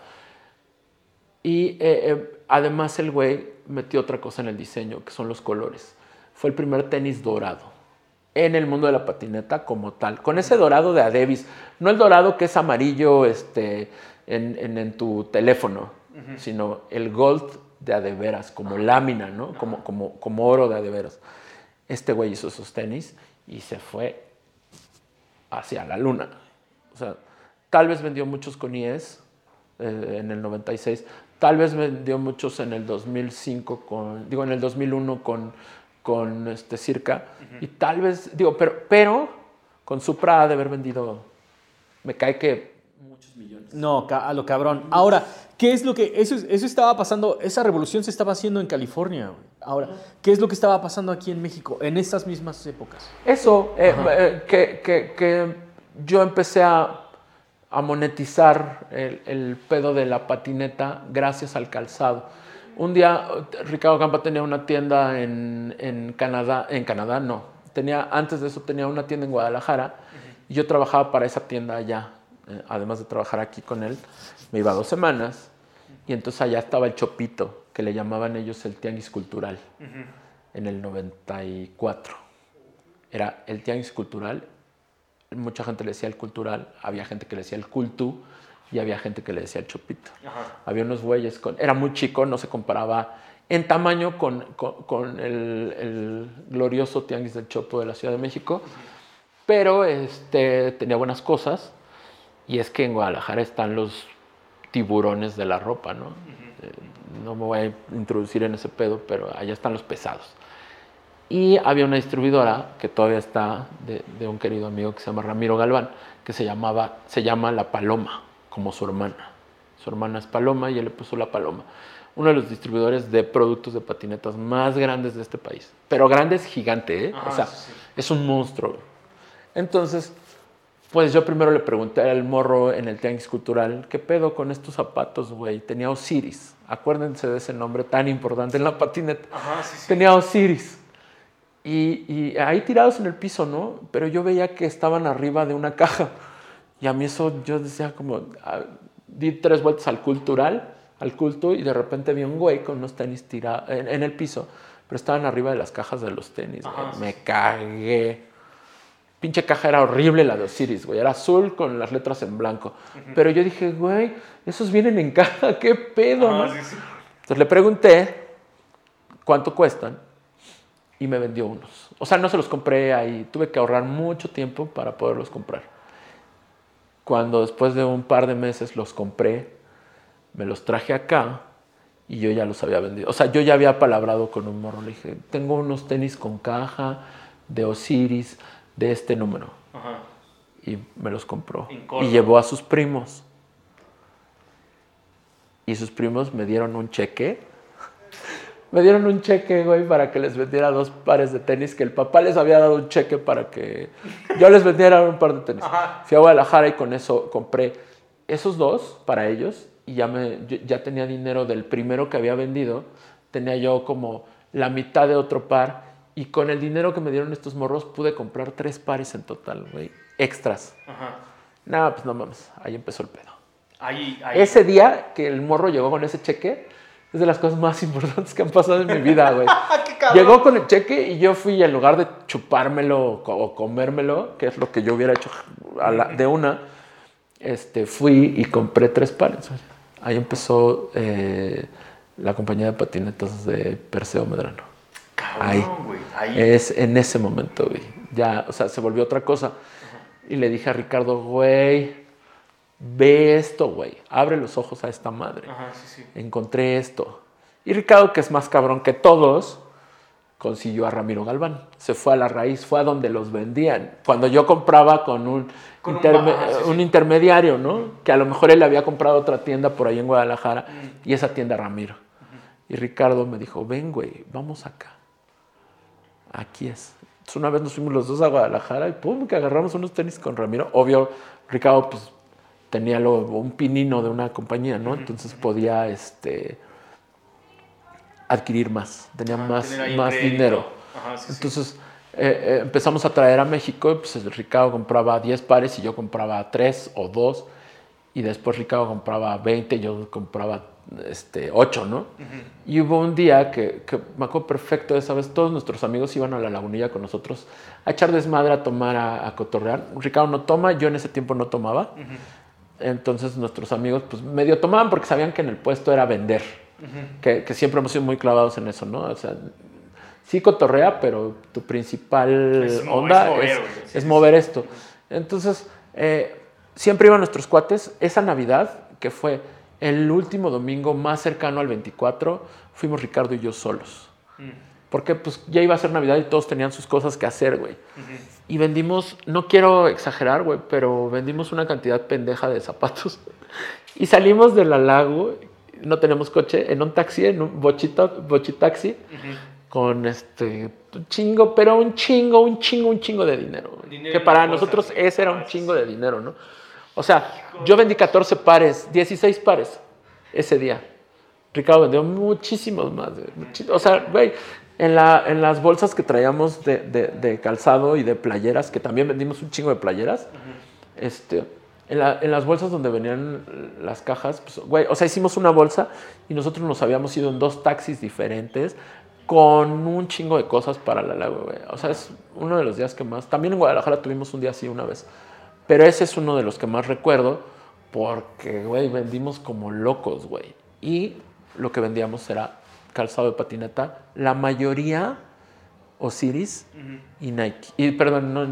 Y eh, eh, además el güey metió otra cosa en el diseño, que son los colores. Fue el primer tenis dorado en el mundo de la patineta como tal, con ese dorado de Adebis, no el dorado que es amarillo este, en, en- en tu teléfono, sino el gold de adeveras, como lámina, ¿no? como, como, como oro de adeveras. Este güey hizo esos tenis y se fue hacia la luna. O sea, tal vez vendió muchos con IES eh, en el 96, tal vez vendió muchos en el 2005 con, digo, en el 2001 con, con este Circa, y tal vez, digo, pero, pero con Supra ha de haber vendido, me cae que muchos millones. No, ca- a lo cabrón. Ahora, ¿qué es lo que... Eso, es- eso estaba pasando, esa revolución se estaba haciendo en California. Ahora, ¿qué es lo que estaba pasando aquí en México en estas mismas épocas? Eso, eh, eh, que, que- que yo empecé a, a monetizar el, el pedo de la patineta gracias al calzado. Un día Ricardo Campa tenía una tienda en, en Canadá, en Canadá no, tenía, antes de eso tenía una tienda en Guadalajara y yo trabajaba para esa tienda allá, eh, además de trabajar aquí con él, me iba dos semanas y entonces allá estaba el Chopito, que le llamaban ellos el Tianguis Cultural, en el 94 era el tianguis cultural. Mucha gente le decía el cultural, había gente que le decía el cultu y había gente que le decía el chopito. Había unos güeyes con. Era muy chico, no se comparaba en tamaño con, con- con el, el glorioso tianguis del Chopo de la Ciudad de México, pero este, tenía buenas cosas. Y es que en Guadalajara están los tiburones de la ropa, ¿no? Eh, no me voy a introducir en ese pedo, pero allá están los pesados. Y había una distribuidora que todavía está de, de un querido amigo que se llama Ramiro Galván, que se, llamaba, se llama La Paloma, como su hermana. Su hermana es Paloma y él le puso La Paloma. Uno de los distribuidores de productos de patinetas más grandes de este país. Pero grande es gigante, ¿eh? O sea, sí. es un monstruo. Entonces, pues yo primero le pregunté al morro en el Tianguis Cultural, ¿qué pedo con estos zapatos, güey? Tenía Osiris. Acuérdense de ese nombre tan importante en la patineta. Ajá, sí, sí. Tenía Osiris. Y, y ahí tirados en el piso, ¿no? Pero yo veía que estaban arriba de una caja. Y a mí eso, yo decía como, ah, di tres vueltas al cultural, al culto, y de repente vi un güey con unos tenis tirados en, en el piso, pero estaban arriba de las cajas de los tenis. güey. Me cagué. Pinche caja era horrible la de Osiris, güey. Era azul con las letras en blanco. Pero yo dije, güey, esos vienen en caja, qué pedo, Ajá, ¿no? sí, sí. Entonces le pregunté cuánto cuestan y me vendió unos. O sea, no se los compré ahí. Tuve que ahorrar mucho tiempo para poderlos comprar. Cuando después de un par de meses los compré, me los traje acá y yo ya los había vendido. O sea, yo ya había palabrado con un morro. Le dije, tengo unos tenis con caja de Osiris de este número. Ajá. Y me los compró. Y llevó a sus primos. Y sus primos me dieron un cheque. Me dieron un cheque, güey, para que les vendiera dos pares de tenis, que el papá les había dado un cheque para que yo les vendiera un par de tenis. Ajá. Fui a Guadalajara y con eso compré esos dos para ellos y ya, me, ya tenía dinero del primero que había vendido. Tenía yo como la mitad de otro par y con el dinero que me dieron estos morros pude comprar tres pares en total, güey, extras. Ajá. Nada, pues no mames, ahí empezó el pedo. Ahí, ahí. Ese día que el morro llegó con ese cheque, es de las cosas más importantes que han pasado en mi vida, güey. ¡Qué cabrón! Llegó con el cheque y yo fui, en lugar de chupármelo o co- o comérmelo, que es lo que yo hubiera hecho a la- de una, este, fui y compré tres pares. Ahí empezó eh, la compañía de patinetas de Perseo Medrano. Cabrón, ahí. güey. Ahí. Es en ese momento, güey. Ya, o sea, se volvió otra cosa. Y le dije a Ricardo, güey, ve esto, güey. Abre los ojos a esta madre. Ajá, sí, sí. Encontré esto. Y Ricardo, que es más cabrón que todos, consiguió a Ramiro Galván. Se fue a la raíz, fue a donde los vendían. Cuando yo compraba con un, Con un interme- ah, sí, un intermediario, ¿no? Que a lo mejor él había comprado otra tienda por ahí en Guadalajara Mm. y esa tienda Ramiro. Y Ricardo me dijo, ven, güey, vamos acá. Aquí es. Entonces una vez nos fuimos los dos a Guadalajara y pum, que agarramos unos tenis con Ramiro. Obvio, Ricardo pues tenía lo- un pinino de una compañía, ¿no? Entonces podía este, adquirir más, tenía Ajá, más, dinero. Ajá, sí, sí. Entonces eh, eh, empezamos a traer a México, y, pues Ricardo compraba 10 pares y yo compraba 3 o 2. Y después Ricardo compraba 20 y yo compraba este, 8, ¿no? Y hubo un día que, que me acuerdo perfecto de esa vez, todos nuestros amigos iban a la lagunilla con nosotros a echar desmadre, a tomar, a, a cotorrear. Ricardo no toma, yo en ese tiempo no tomaba. Entonces nuestros amigos pues medio tomaban porque sabían que en el puesto era vender. que, que siempre hemos sido muy clavados en eso, ¿no? O sea, sí cotorrea, pero tu principal Es onda es mover, es, es esto. Entonces, eh, siempre iban nuestros cuates. Esa Navidad, que fue el último domingo más cercano al 24, fuimos Ricardo y yo solos. Porque pues ya iba a ser Navidad y todos tenían sus cosas que hacer, güey. Y vendimos, no quiero exagerar, güey, pero vendimos una cantidad pendeja de zapatos. Y salimos del lago, no tenemos coche, en un taxi, en un bochita, bochitaxi, con este un chingo, pero un chingo, un chingo, un chingo de dinero. que para nosotros ese era un Ah, chingo de dinero, ¿no? O sea, yo vendí 14 pares, 16 pares ese día. Ricardo vendió muchísimos más. güey, o sea, güey, en, la, en las bolsas que traíamos de, de- de calzado y de playeras, que también vendimos un chingo de playeras, este, en, la- en las bolsas donde venían las cajas, pues, güey, o sea, hicimos una bolsa y nosotros nos habíamos ido en dos taxis diferentes con un chingo de cosas para la lago, güey. O sea, es uno de los días que más... También en Guadalajara tuvimos un día así una vez. Pero ese es uno de los que más recuerdo porque, güey, vendimos como locos, güey. Y lo que vendíamos era calzado de patineta. La mayoría Osiris y Nike. Y perdón, no,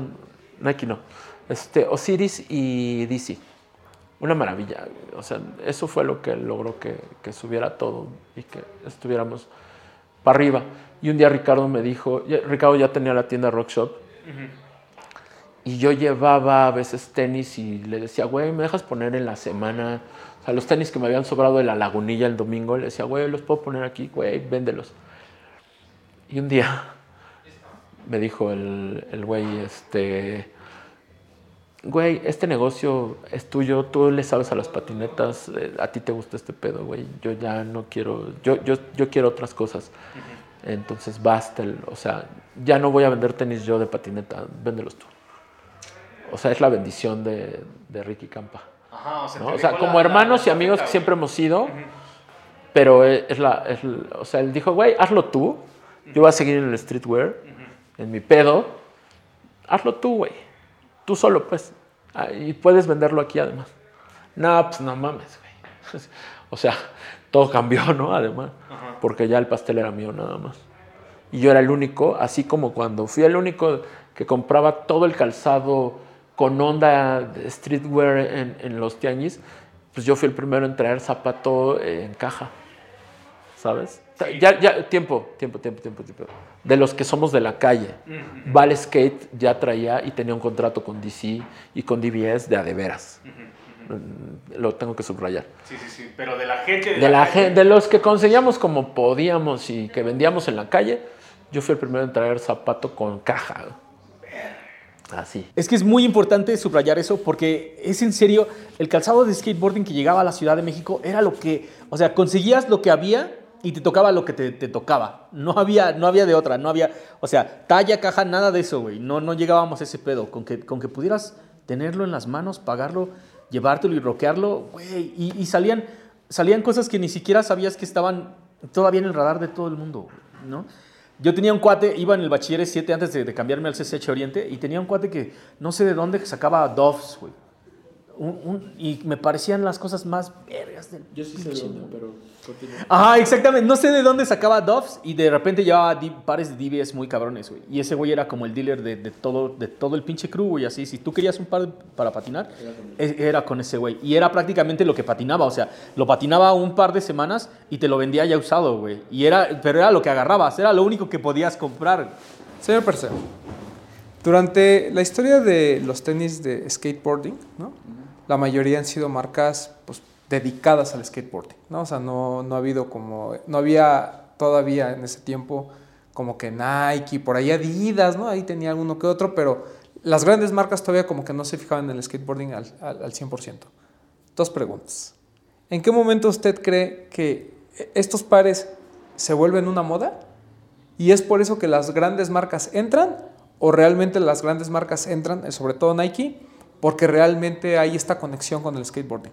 Nike no. Este, Osiris y DC. Una maravilla. O sea, eso fue lo que logró que, que subiera todo y que estuviéramos para arriba. Y un día Ricardo me dijo, ya- Ricardo ya tenía la tienda Rock Shop. Y yo llevaba a veces tenis y le decía, güey, ¿me dejas poner en la semana? O sea, los tenis que me habían sobrado de la lagunilla el domingo, le decía, güey, los puedo poner aquí, güey, véndelos. Y un día me dijo el, el güey, este, güey, este negocio es tuyo, tú le sabes a las patinetas, eh, a ti te gusta este pedo, güey, yo ya no quiero, yo, yo, yo quiero otras cosas. Entonces basta, el- o sea, ya no voy a vender tenis yo de patineta, véndelos tú. O sea, es la bendición de, de Ricky Campa. Ajá, o sea, ¿no? te O sea, dejó como la- hermanos y la amigos que siempre hemos sido, pero es es la, es la- o sea, él dijo, güey, hazlo tú, yo voy a seguir en el streetwear, en mi pedo, hazlo tú, güey, tú solo, pues, Ah, y puedes venderlo aquí además. No, pues no mames, güey. O sea, todo cambió, ¿no? Además, porque ya el pastel era mío nada más. Y yo era el único, así como cuando fui el único que compraba todo el calzado con onda de streetwear en, en los tianguis, pues yo fui el primero en traer zapato en caja. ¿Sabes? Ya, ya, tiempo, tiempo, tiempo, tiempo, tiempo. De los que somos de la calle. Vale Skate ya traía y tenía un contrato con DC y con DBS de a de veras. Mm, Lo tengo que subrayar. Sí, sí, sí, pero de la gente De, la calle. gen- de los que conseguíamos como podíamos y que vendíamos en la calle, yo fui el primero en traer zapato con caja. Así. Es que es muy importante subrayar eso porque es en serio, el calzado de skateboarding que llegaba a la Ciudad de México era lo que, o sea, conseguías lo que había y te tocaba lo que te, te tocaba. No había, no había de otra, no había, o sea, talla, caja, nada de eso, güey. No, no llegábamos a ese pedo. Con que, con que pudieras tenerlo en las manos, pagarlo, llevártelo y roquearlo, güey. Y, y salían, salían cosas que ni siquiera sabías que estaban todavía en el radar de todo el mundo, ¿no? Yo tenía un cuate, iba en el bachiller 7 antes de, de cambiarme al CCH Oriente, y tenía un cuate que no sé de dónde sacaba Doves, güey. Un- un- y me parecían las cosas más vergas del Yo sí sé pinche dónde, pero continúa. Ajá, exactamente. No sé de dónde sacaba Doves y de repente llevaba pares de DBS muy cabrones, güey. Y ese güey era como el dealer de, de todo, de todo el pinche crew, güey. Así, si tú querías un par para patinar, e- era con ese güey. Y era prácticamente lo que patinaba. O sea, lo patinaba un par de semanas y te lo vendía ya usado, güey. Y era, pero era lo que agarrabas, era lo único que podías comprar. Señor Perseo, durante la historia de los tenis de skateboarding, ¿no? La mayoría han sido marcas pues, dedicadas al skateboarding. ¿no? O sea, no, no ha habido como. No había todavía en ese tiempo como que Nike, por ahí Adidas, ¿no? Ahí tenía alguno que otro, pero las grandes marcas todavía como que no se fijaban en el skateboarding al, al, al 100%. Dos preguntas. ¿En qué momento usted cree que estos pares se vuelven una moda? ¿Y es por eso que las grandes marcas entran? ¿O realmente las grandes marcas entran, eh, sobre todo Nike, porque realmente hay esta conexión con el skateboarding?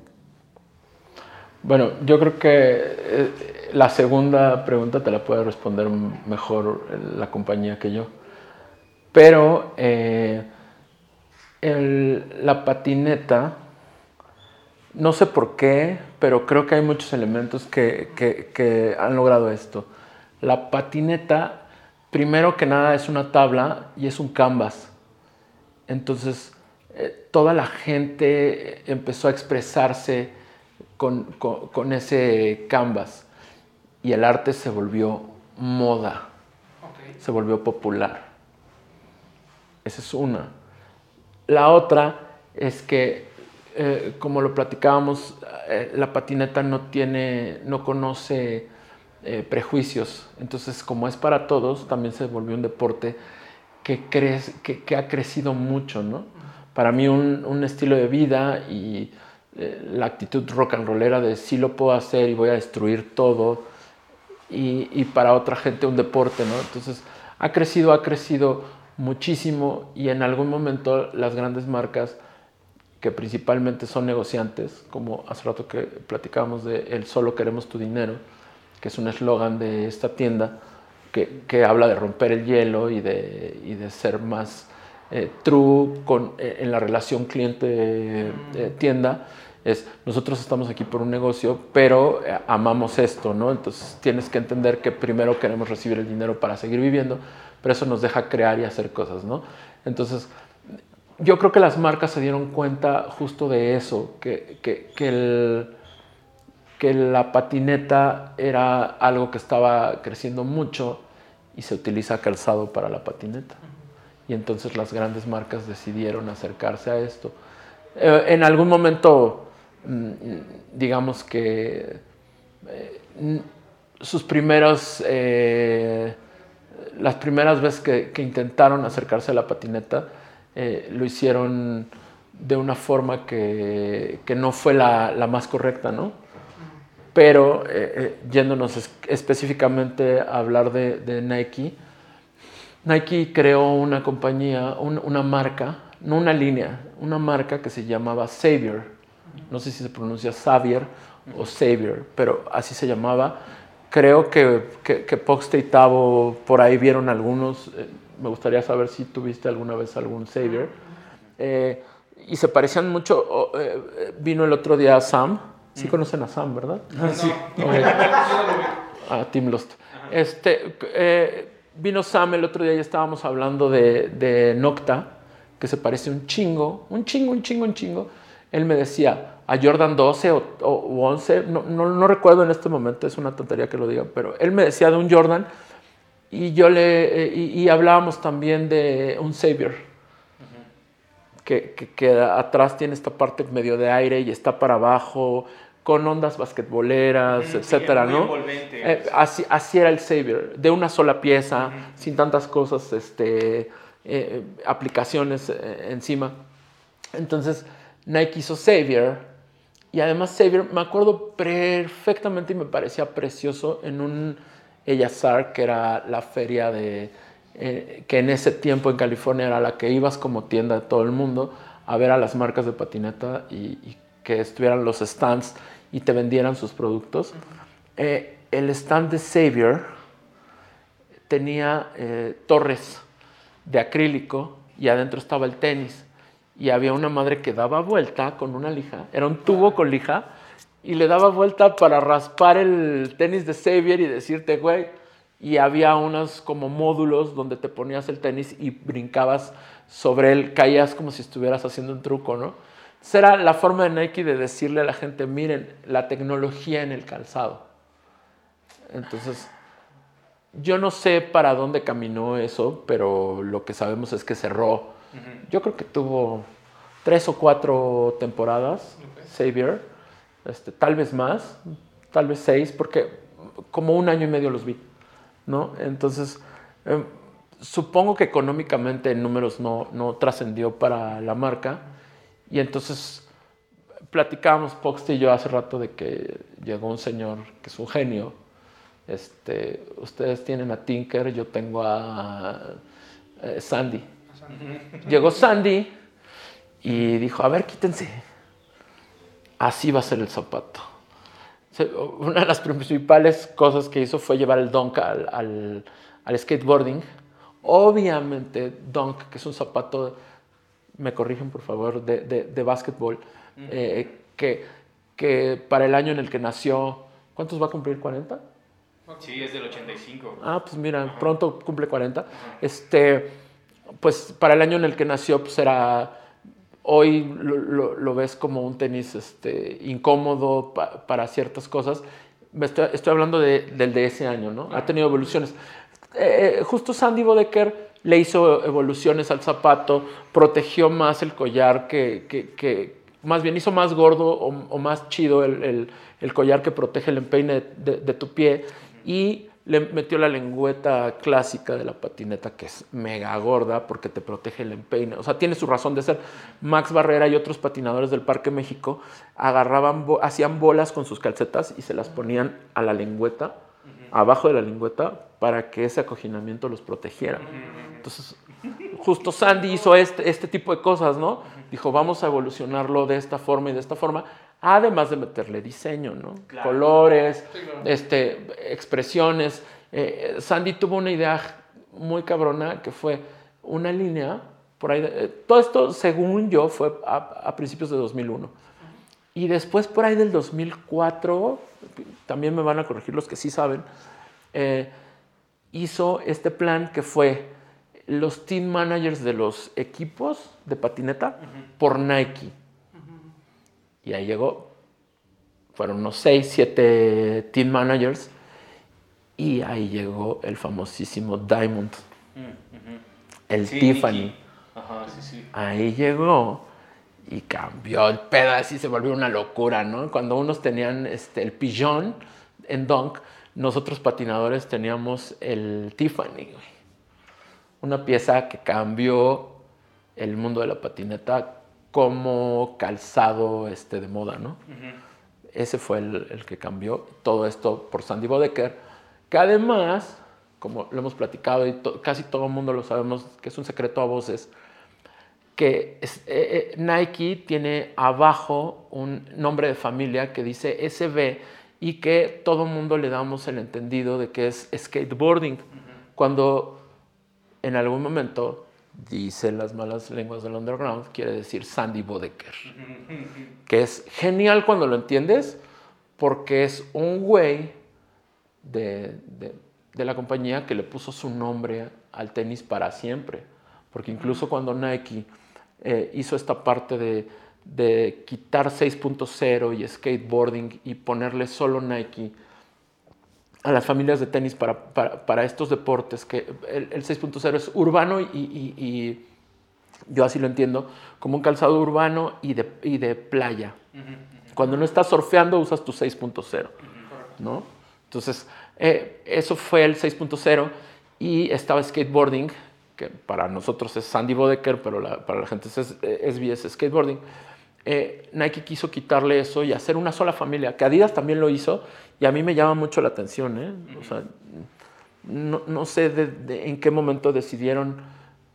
Bueno, yo creo que eh, la segunda pregunta te la puede responder mejor la compañía que yo. Pero eh, la patineta, no sé por qué, pero creo que hay muchos elementos que- que han logrado esto. La patineta, primero que nada, es una tabla y es un canvas. Entonces, eh, toda la gente empezó a expresarse con, con- con ese canvas y el arte se volvió moda, se volvió popular. Esa es una. La otra es que, eh, como lo platicábamos, eh, la patineta no tiene, no conoce eh, prejuicios. Entonces, como es para todos, también se volvió un deporte que, crece, que, que ha crecido mucho, ¿no? Para mí un, un estilo de vida y eh, la actitud rock and rollera de sí lo puedo hacer y voy a destruir todo y, para otra gente un deporte, ¿no? Entonces ha crecido, ha crecido muchísimo y en algún momento las grandes marcas que principalmente son negociantes, como hace rato que platicábamos de el solo queremos tu dinero, que es un eslogan de esta tienda que, que habla de romper el hielo y de, y de ser más eh, true con, eh, en la relación cliente-tienda. es nosotros estamos aquí por un negocio, pero eh, amamos esto, ¿no? Entonces tienes que entender que primero queremos recibir el dinero para seguir viviendo, pero eso nos deja crear y hacer cosas, ¿no? Entonces, yo creo que las marcas se dieron cuenta justo de eso, que, que, que el, que la patineta era algo que estaba creciendo mucho y se utiliza calzado para la patineta. Y entonces las grandes marcas decidieron acercarse a esto. Eh, en algún momento, mm, digamos que eh, sus primeros, eh, las primeras veces que, intentaron acercarse a la patineta, lo hicieron de una forma que, que no fue la, la más correcta, ¿no? Pero yéndonos es- específicamente a hablar de Nike, Nike creó una compañía, un- una marca, no una línea, una marca que se llamaba Savior. No sé si se pronuncia Xavier o Savior, pero así se llamaba. Creo que, que, que Poxte y Tavo por ahí vieron algunos. eh, me gustaría saber si tuviste alguna vez algún Savior. Eh, y se parecían mucho. eh, vino el otro día Sam. Sí conocen a Sam, ¿verdad? Sí. Ok. Ah, Team Lost. Este, eh, vino Sam el otro día y estábamos hablando de, de Nocta, que se parece un chingo, un chingo, un chingo, un chingo. Él me decía a Jordan 12 o, o- o 11, no, no, no recuerdo en este momento, es una tontería que lo diga, pero él me decía de un Jordan y yo le eh, y, y hablábamos también de un Savior. Que, que, que atrás tiene esta parte medio de aire y está para abajo, con ondas basquetboleras, Mm, etcétera, ¿no? Eh, así, así era el Savior, de una sola pieza, sin tantas cosas, este, eh, aplicaciones eh, encima. Entonces, Nike hizo Savior, y además Savior, me acuerdo perfectamente y me parecía precioso en un Eyasar, que era la feria de, eh, que en ese tiempo en California era la que ibas como tienda de todo el mundo a ver a las marcas de patineta y, y que estuvieran los stands y te vendieran sus productos. Eh, el stand de Savior tenía eh, torres de acrílico y adentro estaba el tenis. Y había una madre que daba vuelta con una lija, era un tubo con lija, y le daba vuelta para raspar el tenis de Xavier y decirte, güey. Y había unos como módulos donde te ponías el tenis y brincabas sobre él, caías como si estuvieras haciendo un truco, ¿no? Esa era la forma de Nike de decirle a la gente, miren, la tecnología en el calzado. Entonces, yo no sé para dónde caminó eso, pero lo que sabemos es que cerró. Yo creo que tuvo tres o cuatro temporadas, Xavier, este, tal vez más, tal vez seis, porque como un año y medio los vi, ¿no? Entonces, eh, supongo que económicamente en números no, no trascendió para la marca, y entonces platicábamos Poxte y yo hace rato de que llegó un señor que es un genio, este, ustedes tienen a Tinker, yo tengo a eh, Sandy. Llegó Sandy y dijo, a ver, quítense. Así va a ser el zapato. Una de las principales cosas que hizo fue llevar el dunk al, al- al skateboarding. Obviamente, dunk, que es un zapato, me corrigen por favor, de, de, de básquetbol, eh, que, que para el año en el que nació, ¿cuántos va a cumplir? ¿40? Sí, es del 85. Ah, pues mira, pronto cumple 40. Este, pues para el año en el que nació, pues era. Hoy lo, lo- lo ves como un tenis este, incómodo pa- para ciertas cosas. Me estoy, estoy hablando de- del de ese año, ¿no? Ha tenido evoluciones. Eh, justo Sandy Bodecker le hizo evoluciones al zapato, protegió más el collar que, más bien hizo más gordo o, más chido el, collar que protege el empeine de, de tu pie y le metió la lengüeta clásica de la patineta que es mega gorda porque te protege el empeine. O sea, tiene su razón de ser. Max Barrera y otros patinadores del Parque México agarraban, hacían bolas con sus calcetas y se las ponían a la lengüeta, abajo de la lengüeta, para que ese acoginamiento los protegiera. Entonces, justo Sandy hizo este, este tipo de cosas, ¿no? Dijo, vamos a evolucionarlo de esta forma y de esta forma, además de meterle diseño, ¿no? Claro. Colores, este, expresiones. Eh, Sandy tuvo una idea muy cabrona que fue una línea, por ahí, de- eh, todo esto, según yo, fue a, a principios de 2001. Y después, por ahí del 2004, también me van a corregir los que sí saben, eh, hizo este plan que fue los team managers de los equipos de patineta por Nike. Y ahí llegó fueron unos 6, 7 team managers y ahí llegó el famosísimo Diamond, el Sí, Tiffany. Nicky. Ajá, sí, sí. Ahí llegó y cambió el pedo, así se volvió una locura, ¿no? Cuando unos tenían este, el pigeon en Dunk, nosotros patinadores teníamos el Tiffany, güey. Una pieza que cambió el mundo de la patineta como calzado este, de moda, ¿no? Ese fue el, el que cambió todo esto por Sandy Bodecker, que además, como lo hemos platicado y to- casi todo el mundo lo sabemos, que es un secreto a voces, que es- eh, eh, Nike tiene abajo un nombre de familia que dice SB y que todo el mundo le damos el entendido de que es skateboarding, cuando en algún momento, dicen las malas lenguas del underground, quiere decir Sandy Bodecker, que es genial cuando lo entiendes, porque es un güey de, de- de la compañía que le puso su nombre al tenis para siempre. Porque incluso cuando Nike eh, hizo esta parte de, de quitar 6.0 y skateboarding y ponerle solo Nike a las familias de tenis para, para- para estos deportes, que el, el 6.0 es urbano y, y- y yo así lo entiendo, como un calzado urbano y de, y de playa. Cuando no estás surfeando usas tu 6.0, ¿no? Entonces, eh, eso fue el 6.0 y estaba skateboarding, que para nosotros es Sandy Bodecker, pero la- para la gente es SBS skateboarding. Eh, Nike quiso quitarle eso y hacer una sola familia, que Adidas también lo hizo y a mí me llama mucho la atención, ¿eh? O sea, no, no sé en qué momento decidieron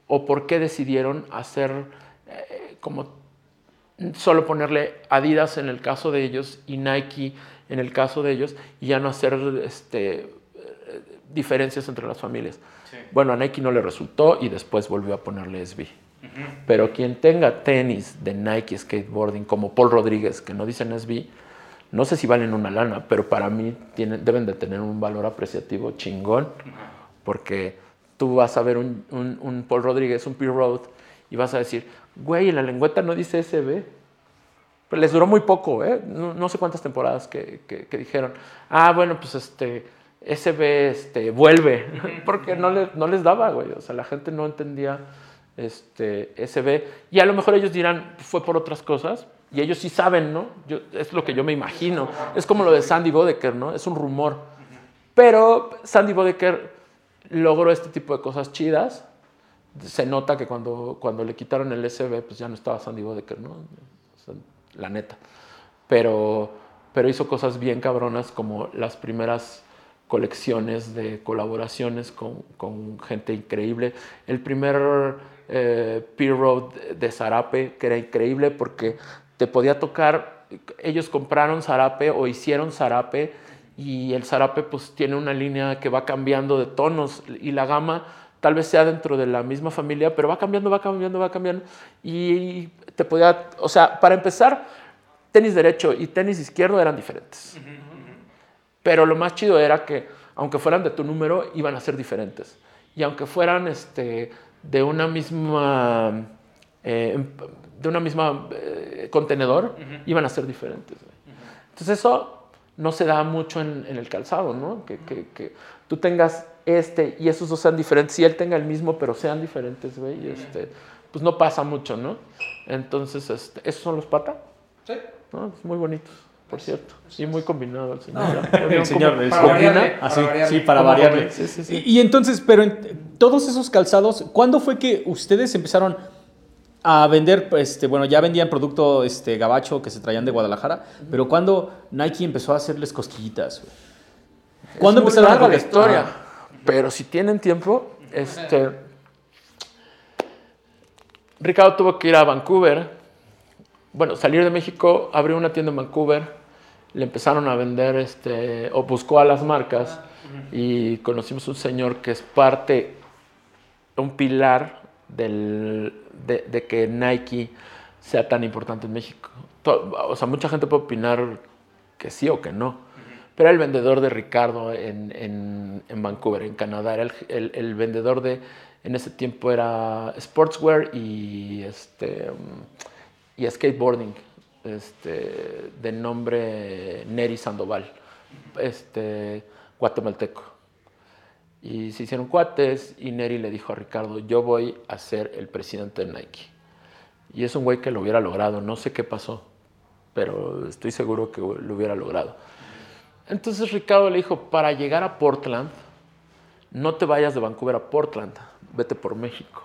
o por qué decidieron hacer eh, como solo ponerle Adidas en el caso de ellos y Nike en el caso de ellos y ya no hacer este, diferencias entre las familias. Sí. Bueno, a Nike no le resultó y después volvió a ponerle SB. Pero quien tenga tenis de Nike skateboarding como Paul Rodríguez, que no dicen SB, no sé si valen una lana, pero para mí tienen, deben de tener un valor apreciativo chingón, porque tú vas a ver un, un- un Paul Rodríguez, un P-Road, y vas a decir, güey, la lengüeta no dice SB. Pero les duró muy poco, ¿eh? No, no sé cuántas temporadas que, que- que dijeron, ah, bueno, pues este, SB este, vuelve, porque no, le- no les daba, güey. O sea, la gente no entendía este, SB. Y a lo mejor ellos dirán, fue por otras cosas. Y ellos sí saben, ¿no? Yo, es lo que yo me imagino. Es como lo de Sandy Bodecker, ¿no? Es un rumor. Pero Sandy Bodecker logró este tipo de cosas chidas. Se nota que cuando, cuando le quitaron el SB, pues ya no estaba Sandy Bodecker, ¿no? O sea, la neta. Pero, pero hizo cosas bien cabronas como las primeras colecciones de colaboraciones con, con gente increíble. El primer eh, P-Road de Zarape, que era increíble porque te podía tocar, ellos compraron Zarape o hicieron Zarape y el Zarape pues tiene una línea que va cambiando de tonos y la gama tal vez sea dentro de la misma familia, pero va cambiando, va cambiando, va cambiando y te podía, o sea, para empezar, tenis derecho y tenis izquierdo eran diferentes. Pero lo más chido era que, aunque fueran de tu número, iban a ser diferentes. Y aunque fueran este, de una misma, eh, de una misma eh, contenedor, iban a ser diferentes. güey. Entonces eso no se da mucho en, en el calzado, ¿no? Que, que- que tú tengas este y esos dos sean diferentes, y él tenga el mismo, pero sean diferentes, güey. Este, pues no pasa mucho, ¿no? Entonces, este, ¿esos son los pata? Sí. ¿no? Pues muy bonitos, por cierto. Y muy combinado el señor. Ah, El señor cómo es- para combina. variarle. Así, variarle. sí, para ¿Cómo variarle. Sí, sí, sí. Y, y entonces, pero en todos esos calzados, ¿cuándo fue que ustedes empezaron a vender, este, bueno, ya vendían producto este, gabacho que se traían de Guadalajara, pero cuando Nike empezó a hacerles cosquillitas? ¿Cuándo Es muy empezaron a larga la historia? Pero si tienen tiempo, este. Ricardo tuvo que ir a Vancouver. Bueno, salir de México, abrió una tienda en Vancouver, le empezaron a vender, este, o buscó a las marcas y conocimos un señor que es parte, un pilar del, de, de que Nike sea tan importante en México. O sea, mucha gente puede opinar que sí o que no. Pero era el vendedor de Ricardo en, en- en Vancouver, en Canadá. Era el, el- el vendedor de, en ese tiempo era sportswear y, este, y skateboarding. Este, de nombre Neri Sandoval, este, guatemalteco. Y se hicieron cuates y Neri le dijo a Ricardo, yo voy a ser el presidente de Nike. Y es un güey que lo hubiera logrado, no sé qué pasó, pero estoy seguro que lo hubiera logrado. Entonces Ricardo le dijo, para llegar a Portland, no te vayas de Vancouver a Portland, vete por México.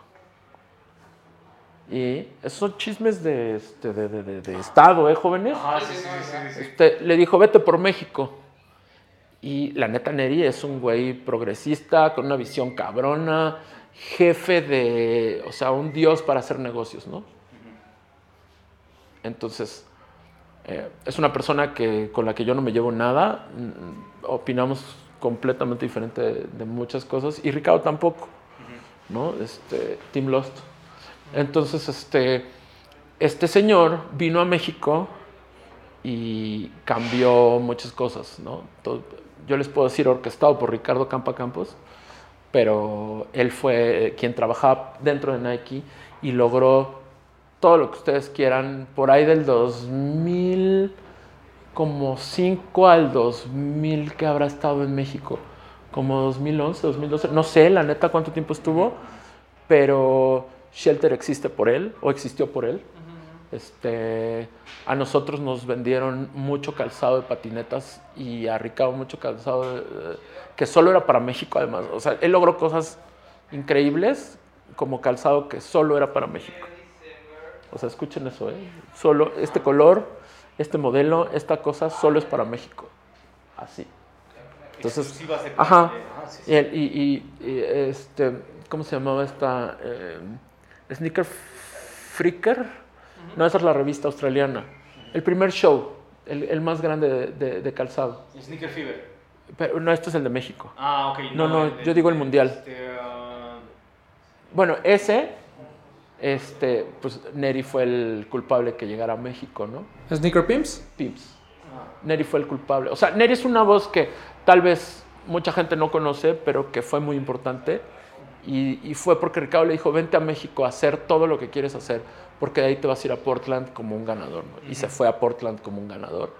Y esos son chismes de, este, de, de- de Estado, ¿eh, jóvenes? Ah, sí, sí, sí, sí, sí. Este, le dijo, vete por México. Y la neta Neri es un güey progresista, con una visión cabrona, jefe de, o sea, un dios para hacer negocios, ¿no? Entonces, eh, es una persona que, con la que yo no me llevo nada, mm, opinamos completamente diferente de, de muchas cosas, y Ricardo tampoco, ¿no? Este, Team Lost. Entonces, este, este señor vino a México y cambió muchas cosas, ¿no? Yo les puedo decir orquestado por Ricardo Campa Campos, pero él fue quien trabajaba dentro de Nike y logró todo lo que ustedes quieran por ahí del 2000 como 5 al 2000 que habrá estado en México, como 2011, 2012, no sé la neta cuánto tiempo estuvo, pero Shelter existe por él o existió por él. Este, a nosotros nos vendieron mucho calzado de patinetas y a Ricardo mucho calzado de- de- que solo era para México además. O sea, él logró cosas increíbles como calzado que solo era para México. O sea, escuchen eso, ¿eh? Solo este color, este modelo, esta cosa solo es para México. Así. Entonces, ajá. ah, y, este, ¿cómo se llamaba esta? Eh, Sneaker Freaker. No, esa es la revista australiana. El primer show, el, el más grande de, de- de calzado. Sneaker Fever. Pero no, este es el de México. Ah, ok. No, no, yo digo el mundial. Este, ah, Bueno, ese, este, pues Neri fue el culpable que llegara a México, ¿no? ¿Sneaker Pimps? Pips. Neri fue el culpable. O sea, Neri es una voz que tal vez mucha gente no conoce, pero que fue muy importante. Y, y fue porque Ricardo le dijo, vente a México a hacer todo lo que quieres hacer, porque de ahí te vas a ir a Portland como un ganador. ¿no? Y se fue a Portland como un ganador,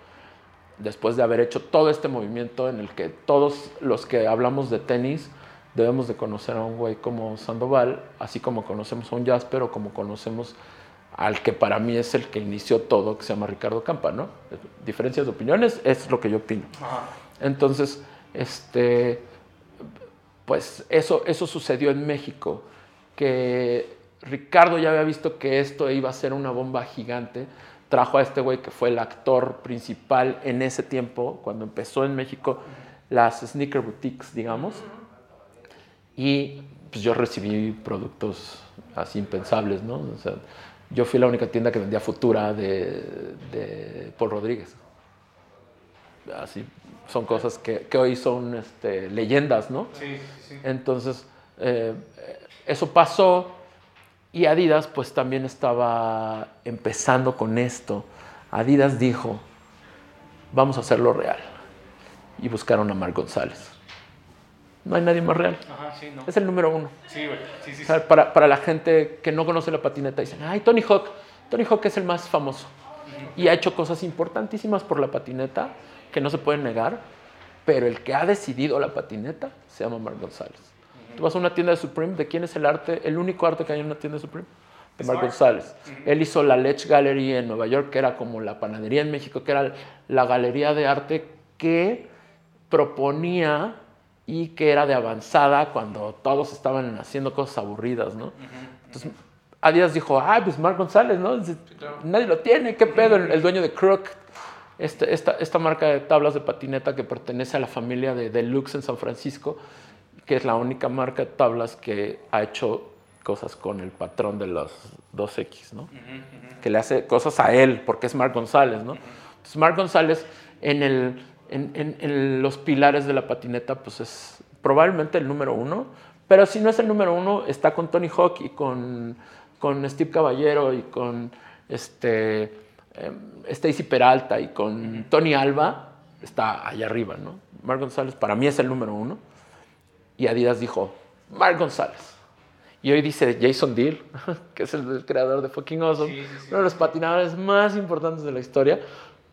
después de haber hecho todo este movimiento en el que todos los que hablamos de tenis debemos de conocer a un güey como Sandoval, así como conocemos a un Jasper o como conocemos al que para mí es el que inició todo, que se llama Ricardo Campa, ¿no? Diferencias de opiniones, es lo que yo opino. Entonces, este, pues eso, eso sucedió en México, que Ricardo ya había visto que esto iba a ser una bomba gigante, trajo a este güey que fue el actor principal en ese tiempo, cuando empezó en México las sneaker boutiques, digamos, y pues yo recibí productos así impensables, ¿no? Yo fui la única tienda que vendía Futura de, de Paul Rodríguez así son cosas que, que hoy son este, leyendas, ¿no? Sí, sí, sí. Entonces, eh, eso pasó y Adidas pues también estaba empezando con esto. Adidas dijo, vamos a hacerlo real. Y buscaron a Marc González. No hay nadie más real. Ajá, sí, no. Es el número uno. Sí, güey. Sí, sí, O sí. sea, para, para la gente que no conoce la patineta, dicen, ay, Tony Hawk. Tony Hawk es el más famoso. Y ha hecho cosas importantísimas por la patineta que no se pueden negar, pero el que ha decidido la patineta se llama Marc González. Tú vas a una tienda de Supreme, ¿de quién es el arte? El único arte que hay en una tienda de Supreme. De Marc. González. Él hizo la Lech Gallery en Nueva York, que era como la panadería en México, que era la galería de arte que proponía y que era de avanzada cuando todos estaban haciendo cosas aburridas, ¿no? Entonces, Adidas dijo, ah, pues Marc González, ¿no? Dice, Nadie lo tiene, ¿qué pedo? El, el dueño de Crook, este- esta, esta marca de tablas de patineta que pertenece a la familia de Deluxe en San Francisco, que es la única marca de tablas que ha hecho cosas con el patrón de los 2X, ¿no? Que le hace cosas a él, porque es Marc González, ¿no? Entonces, Marc González en, el, en, en- en los pilares de la patineta, pues es probablemente el número uno, pero si no es el número uno, está con Tony Hawk y con, con Steve Caballero y con este, em, Stacy Peralta y con Tony Alba, está allá arriba, ¿no? Marc González para mí es el número uno. Y Adidas dijo, Marc González. Y hoy dice Jason Deal, que es el, el creador de Fucking Awesome, Sí, sí, sí. uno de los patinadores más importantes de la historia,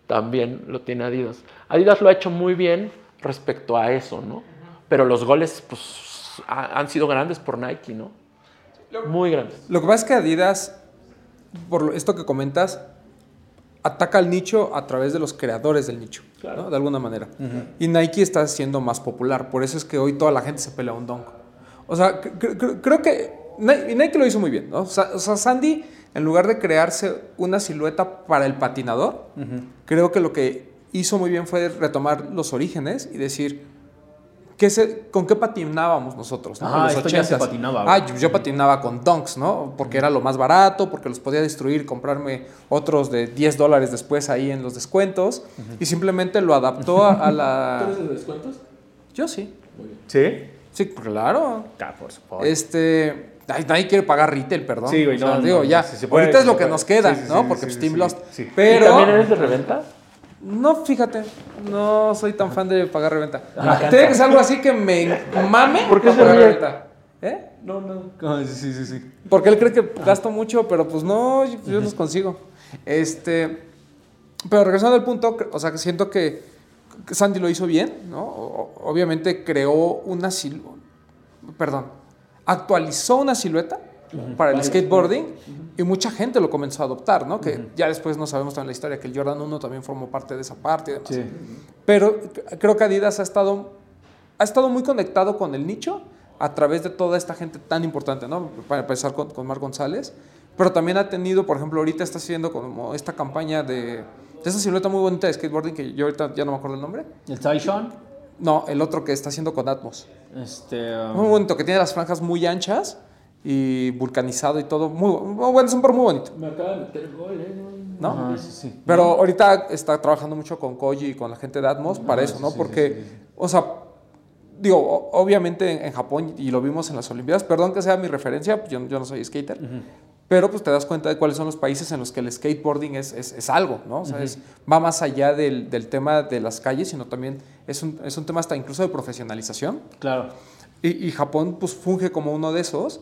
también lo tiene Adidas. Adidas lo ha hecho muy bien respecto a eso, ¿no? Pero los goles, pues, ha- han sido grandes por Nike, ¿no? Muy grandes. Lo que pasa es que Adidas, por esto que comentas, ataca al nicho a través de los creadores del nicho, Claro. ¿no? de alguna manera. Y Nike está siendo más popular, por eso es que hoy toda la gente se pelea un dunk. O sea, cre- cre- cre- creo que Nike lo hizo muy bien, ¿no? O sea, o sea, Sandy, en lugar de crearse una silueta para el patinador, creo que lo que hizo muy bien fue retomar los orígenes y decir, ¿qué se- ¿con qué patinábamos nosotros? ¿no? Ah, En los esto ya se 80s. patinaba, Ah, yo, yo patinaba con Dunks, ¿no? Porque era lo más barato, porque los podía destruir, comprarme otros de 10 dólares después ahí en los descuentos. Y simplemente lo adaptó a, a la... de descuentos? Yo sí. ¿Sí? Sí, claro. Ah, por supuesto. Este... ay, nadie quiere pagar retail, perdón. Sí, güey, O sea, no, digo, no, ya. si se puede, Ahorita es lo que puede. nos queda, Sí, sí, ¿no? sí, Porque sí, pues, sí, Team sí, Lost. sí. ¿Y Pero... también eres de reventa? No, fíjate, no soy tan fan de pagar reventa. Tiene que ser algo así que me mame ¿Por qué pagar ríe? reventa. ¿Eh? No, no. Ah, sí, sí, sí. Porque él cree que gasto mucho, pero pues no, yo, yo los consigo. Este, pero regresando al punto, o sea, que siento que Sandy lo hizo bien, ¿no? Obviamente creó una silueta, perdón, actualizó una silueta para el skateboarding y mucha gente lo comenzó a adoptar, ¿no? Que ya después no sabemos también la historia, que el Jordan 1 también formó parte de esa parte y demás. Sí. Pero creo que Adidas ha estado, ha estado muy conectado con el nicho a través de toda esta gente tan importante, ¿no? Para empezar con, con Marc González. Pero también ha tenido, por ejemplo, ahorita está haciendo como esta campaña de, de esa silueta muy bonita de skateboarding que yo ahorita ya no me acuerdo el nombre. ¿El Taishan? No, el otro que está haciendo con Atmos. Este. um, Muy bonito, que tiene las franjas muy anchas y vulcanizado y todo. Muy bu- bueno, es un par muy bonito, Me acaba de meter gol, ¿eh? ¿no? ajá, sí, sí. Pero ahorita está trabajando mucho con Koji y con la gente de Atmos para eso, ¿no? sí, Porque, sí, sí, sí. o sea, digo, obviamente en, en Japón, y lo vimos en las Olimpiadas, perdón que sea mi referencia, yo, yo no soy skater, pero pues te das cuenta de cuáles son los países en los que el skateboarding es, es, es algo, ¿no? O sea, es- va más allá del, del tema de las calles, sino también es un, es un tema hasta incluso de profesionalización. Claro. Y, y Japón pues funge como uno de esos.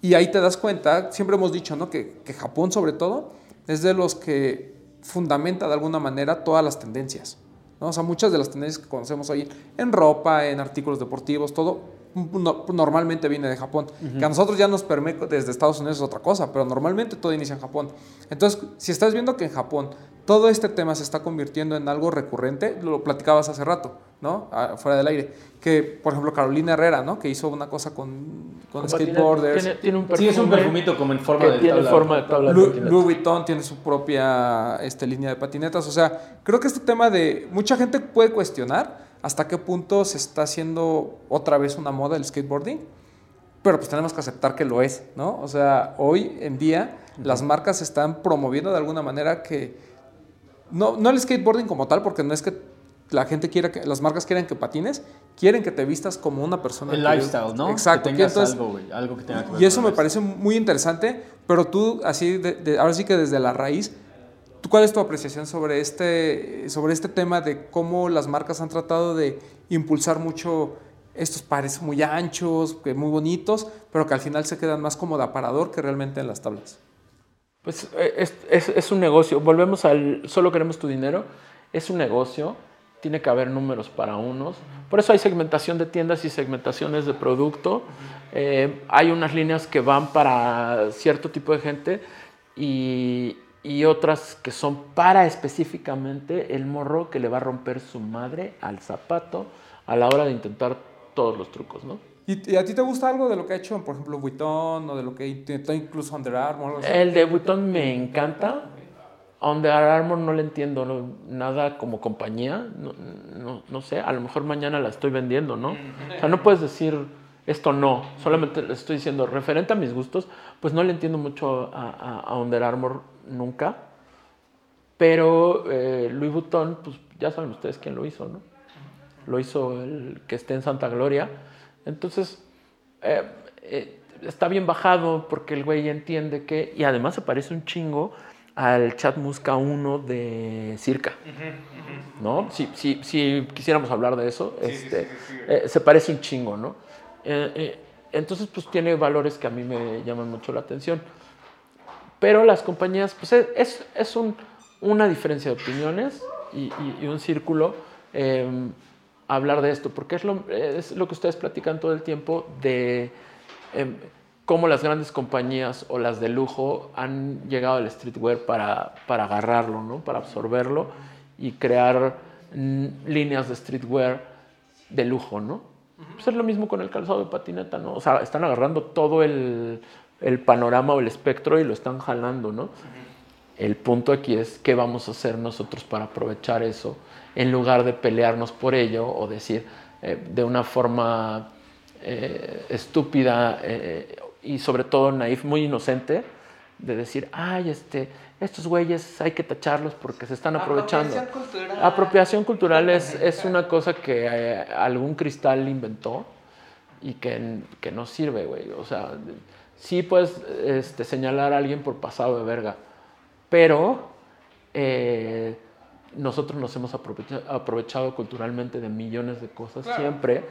Y, ahí te das cuenta, siempre hemos dicho, ¿no? Que, que Japón sobre todo es de los que fundamenta de alguna manera todas las tendencias. ¿no? O sea, muchas de las tendencias que conocemos hoy en ropa, en artículos deportivos, todo no- normalmente viene de Japón. Que a nosotros ya nos permite desde Estados Unidos es otra cosa, pero normalmente todo inicia en Japón. Entonces, si estás viendo que en Japón todo este tema se está convirtiendo en algo recurrente, lo platicabas hace rato, ¿no? Ah, fuera del aire. Que, por ejemplo, Carolina Herrera, ¿no? Que hizo una cosa con, con skateboarders. Tiene, tiene un Sí, perfume es un perfumito como en forma de tiene tabla. forma de tabla Lu-. Louis Vuitton tiene su propia este, línea de patinetas. O sea, creo que este tema de. Mucha gente puede cuestionar hasta qué punto se está haciendo otra vez una moda el skateboarding. Pero pues tenemos que aceptar que lo es, ¿no? O sea, hoy en día las marcas están promoviendo de alguna manera que. No, no el skateboarding como tal, porque no es que la gente quiera que. Las marcas quieren que patines, quieren que te vistas como una persona. El que- lifestyle, ¿no? Exacto. Que que tengas entonces- algo, güey. Algo que tenga que ver y eso me parece muy interesante, pero tú, así, de- de- ahora sí que desde la raíz, ¿tú ¿cuál es tu apreciación sobre este, sobre este tema de cómo las marcas han tratado de impulsar mucho estos pares muy anchos, muy bonitos, pero que al final se quedan más como de aparador que realmente en las tablas? Pues eh, es, es- es un negocio. Volvemos al solo queremos tu dinero. Es un negocio. Tiene que haber números para unos. Por eso hay segmentación de tiendas y segmentaciones de producto. Eh, hay unas líneas que van para cierto tipo de gente y, y otras que son para específicamente el morro que le va a romper su madre al zapato a la hora de intentar todos los trucos, ¿no? ¿Y, a ti te gusta algo de lo que ha hecho, por ejemplo, Vuitton o de lo que intentó incluso Under Armour? o? El de Vuitton me encanta. Under Armour no le entiendo no- nada como compañía. No, no- no sé, a lo mejor mañana la estoy vendiendo, ¿no? O sea, no puedes decir esto no. Solamente le estoy diciendo, referente a mis gustos, pues no le entiendo mucho a, a- a Under Armour nunca. Pero eh, Louis Vuitton, pues ya saben ustedes quién lo hizo, ¿no? Lo hizo el que esté en Santa Gloria. Entonces, eh, eh, está bien bajado porque el güey entiende que. Y además se parece un chingo al Chat Musca 1 de Circa. ¿No? Si, si, si quisiéramos hablar de eso, Sí, este, sí, sí, sí. eh, se parece un chingo, ¿no? Eh, eh, entonces, pues tiene valores que a mí me llaman mucho la atención. Pero las compañías, pues es, es, un- una diferencia de opiniones y, un círculo eh, hablar de esto, porque es lo, es lo que ustedes platican todo el tiempo de em, cómo las grandes compañías o las de lujo han llegado al streetwear para, para agarrarlo, ¿no? para absorberlo y crear mm, líneas de streetwear de lujo, ¿no? Pues es lo mismo con el calzado de patineta, ¿no? O sea, están agarrando todo el, el panorama o el espectro y lo están jalando, ¿no? El punto aquí es qué vamos a hacer nosotros para aprovechar eso en lugar de pelearnos por ello o decir eh, de una forma eh, estúpida eh, y sobre todo naif, muy inocente, de decir, ay, este, estos güeyes hay que tacharlos porque se están aprovechando. Apropiación cultural. Apropiación cultural es, es una cosa que eh, algún cristal inventó y que, que no sirve, güey. O sea, sí puedes este, señalar a alguien por pasado de verga, pero eh, nosotros nos hemos aprovecha- aprovechado culturalmente de millones de cosas siempre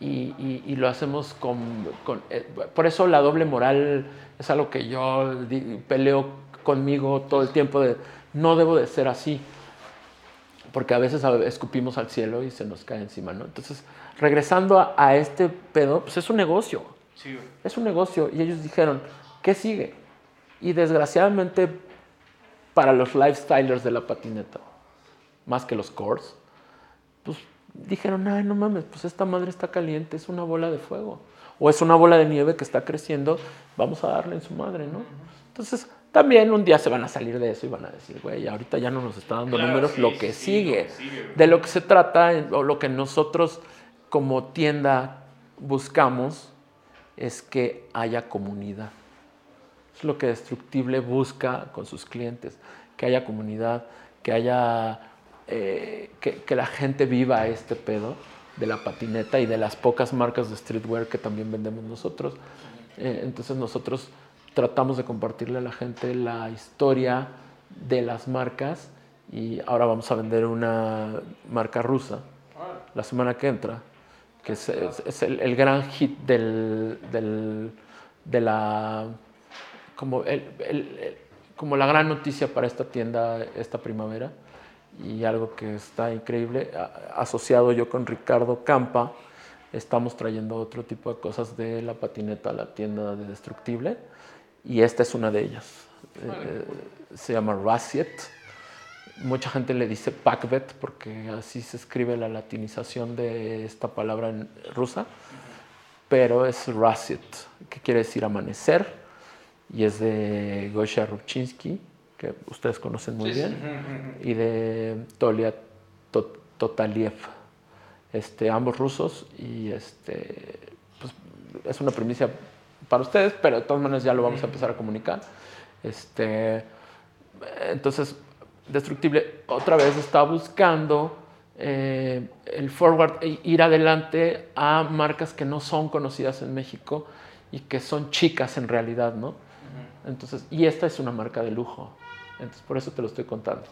y, y- y lo hacemos con... con- eh, por eso la doble moral es algo que yo peleo conmigo todo el tiempo de no debo de ser así porque a veces escupimos al cielo y se nos cae encima, ¿no? Entonces, regresando a, a este pedo, pues es un negocio, Sí, es un negocio. Y ellos dijeron, ¿qué sigue? Y desgraciadamente, para los lifestylers de la patineta, más que los cores, pues dijeron, ay, no mames, pues esta madre está caliente, es una bola de fuego. O es una bola de nieve que está creciendo, vamos a darle en su madre, ¿no? Entonces, también un día se van a salir de eso y van a decir, güey, ahorita ya no nos está dando Claro, números, sí, lo que sí, sigue. lo que sigue, güey. de lo que se trata, o lo que nosotros como tienda buscamos, es que haya comunidad. Es lo que Destructible busca con sus clientes, que haya comunidad, que haya, eh, que, que la gente viva este pedo de la patineta y de las pocas marcas de streetwear que también vendemos nosotros. Eh, entonces nosotros tratamos de compartirle a la gente la historia de las marcas y ahora vamos a vender una marca rusa la semana que entra, que es, es- es el, el gran hit del, del- de la como, el- el- como la gran noticia para esta tienda esta primavera y algo que está increíble, asociado yo con Ricardo Campa, estamos trayendo otro tipo de cosas de la patineta a la tienda de Destructible y esta es una de ellas. Eh, se llama Rassiet. Mucha gente le dice Pakvet porque así se escribe la latinización de esta palabra en rusa, pero es Rassiet, que quiere decir amanecer, y es de Gosha Rubchinsky, que ustedes conocen muy bien, y de Tolia To- Totaliev, este, ambos rusos, y este, pues, es una primicia para ustedes, pero de todas maneras ya lo vamos a empezar a comunicar. Este, entonces, Destructible otra vez está buscando eh, el forward, e ir adelante a marcas que no son conocidas en México y que son chicas en realidad, ¿no? Entonces, y esta es una marca de lujo. Entonces, por eso te lo estoy contando.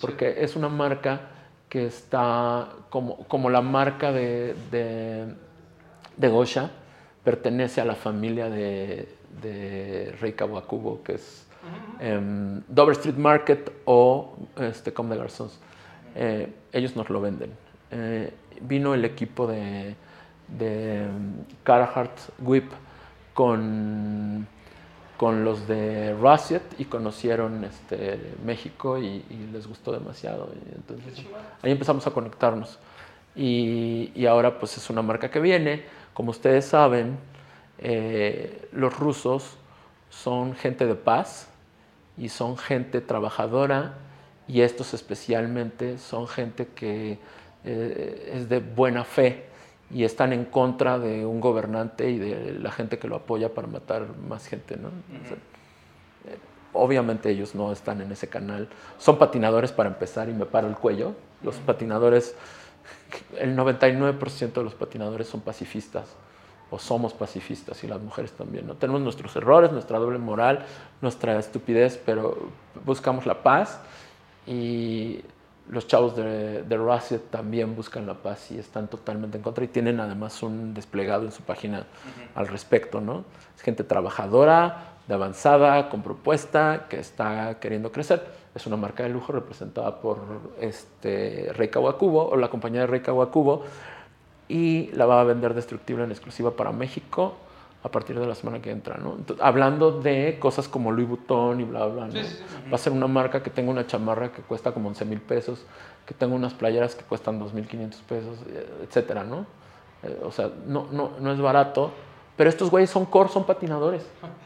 Porque es una marca que está como, como la marca de, de, de Gosha, pertenece a la familia de, de Rey Kawakubo, que es em, Dover Street Market o este, Comme des Garçons. Eh, ellos nos lo venden. Eh, vino el equipo de, de em, Carhartt Whip con, con los de Russiet y conocieron este, México y, y les gustó demasiado. Y entonces ahí empezamos a conectarnos. Y, y ahora pues es una marca que viene. Como ustedes saben, eh, los rusos son gente de paz y son gente trabajadora y estos especialmente son gente que eh, es de buena fe y están en contra de un gobernante y de la gente que lo apoya para matar más gente. ¿no? O sea, eh, obviamente ellos no están en ese canal. Son patinadores para empezar y me paro el cuello. Los patinadores, el 99% de los patinadores son pacifistas o somos pacifistas y las mujeres también. ¿no? Tenemos nuestros errores, nuestra doble moral, nuestra estupidez, pero buscamos la paz y los chavos de, de Russet también buscan la paz y están totalmente en contra y tienen además un desplegado en su página al respecto, ¿no? Es gente trabajadora, de avanzada, con propuesta, que está queriendo crecer. Es una marca de lujo representada por este, Rey Kawakubo o la compañía de Rey Kawakubo y la va a vender destructible en exclusiva para México a partir de la semana que entra, ¿no? Entonces, hablando de cosas como Louis Vuitton y bla, bla, ¿no? Sí, sí, sí. Va a ser una marca que tenga una chamarra que cuesta como 11 mil pesos, que tenga unas playeras que cuestan 2.500 pesos, eh, etcétera, ¿no? Eh, o sea, no, no, no es barato, pero estos güeyes son core, son patinadores,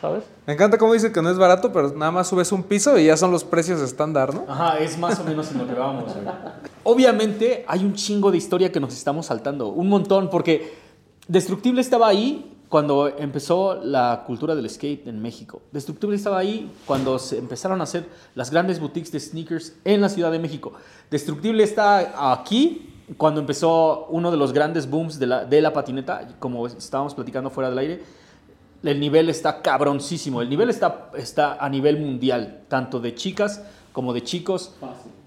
¿sabes? Me encanta cómo dice que no es barato, pero nada más subes un piso y ya son los precios estándar, ¿no? Ajá, es más o menos en lo que vamos. güey. Obviamente hay un chingo de historia que nos estamos saltando, un montón, porque Destructible estaba ahí cuando empezó la cultura del skate en México. Destructible estaba ahí cuando se empezaron a hacer las grandes boutiques de sneakers en la Ciudad de México. Destructible está aquí cuando empezó uno de los grandes booms de la, de la patineta, como estábamos platicando fuera del aire. El nivel está cabroncísimo. El nivel está, está a nivel mundial, tanto de chicas como de chicos.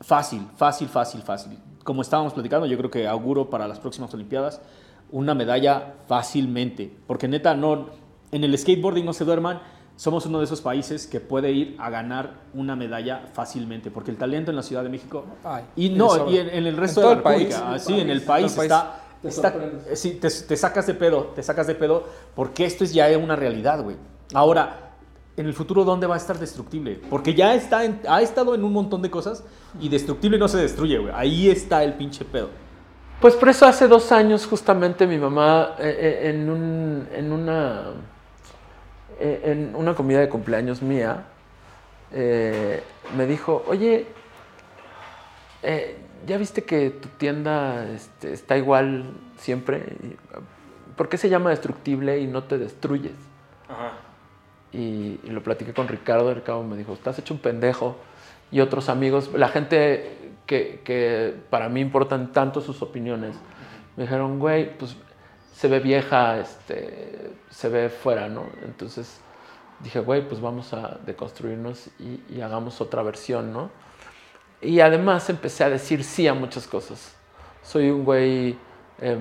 Fácil, fácil, fácil, fácil. Como estábamos platicando, yo creo que auguro para las próximas Olimpiadas una medalla fácilmente. Porque neta, no, en el skateboarding no se duerman. Somos uno de esos países que puede ir a ganar una medalla fácilmente. Porque el talento en la Ciudad de México. Ay, y no, y en, en el resto En de la el República. país. sí, en el Todo país el país. está. Te está- sorprendes. sí, te, te sacas de pedo, te sacas de pedo, porque esto es ya una realidad, güey. Ahora, en el futuro, ¿dónde va a estar Destructible? Porque ya está en- ha estado en un montón de cosas y Destructible no se destruye, güey. Ahí está el pinche pedo. Pues por eso hace dos años justamente mi mamá eh, eh, en, un- en una eh, en una comida de cumpleaños mía eh, me dijo, oye, eh, ¿ya viste que tu tienda este, está igual siempre? ¿Por qué se llama destructible y no te destruyes? Ajá. y, y lo platiqué con Ricardo. Ricardo me dijo, estás hecho un pendejo. Y otros amigos, la gente que, que para mí importan tanto sus opiniones, me dijeron, güey, pues se ve vieja, este, se ve fuera, ¿no? Entonces dije, güey, pues vamos a deconstruirnos y, y hagamos otra versión, ¿no? Y además empecé a decir sí a muchas cosas. Soy un güey em,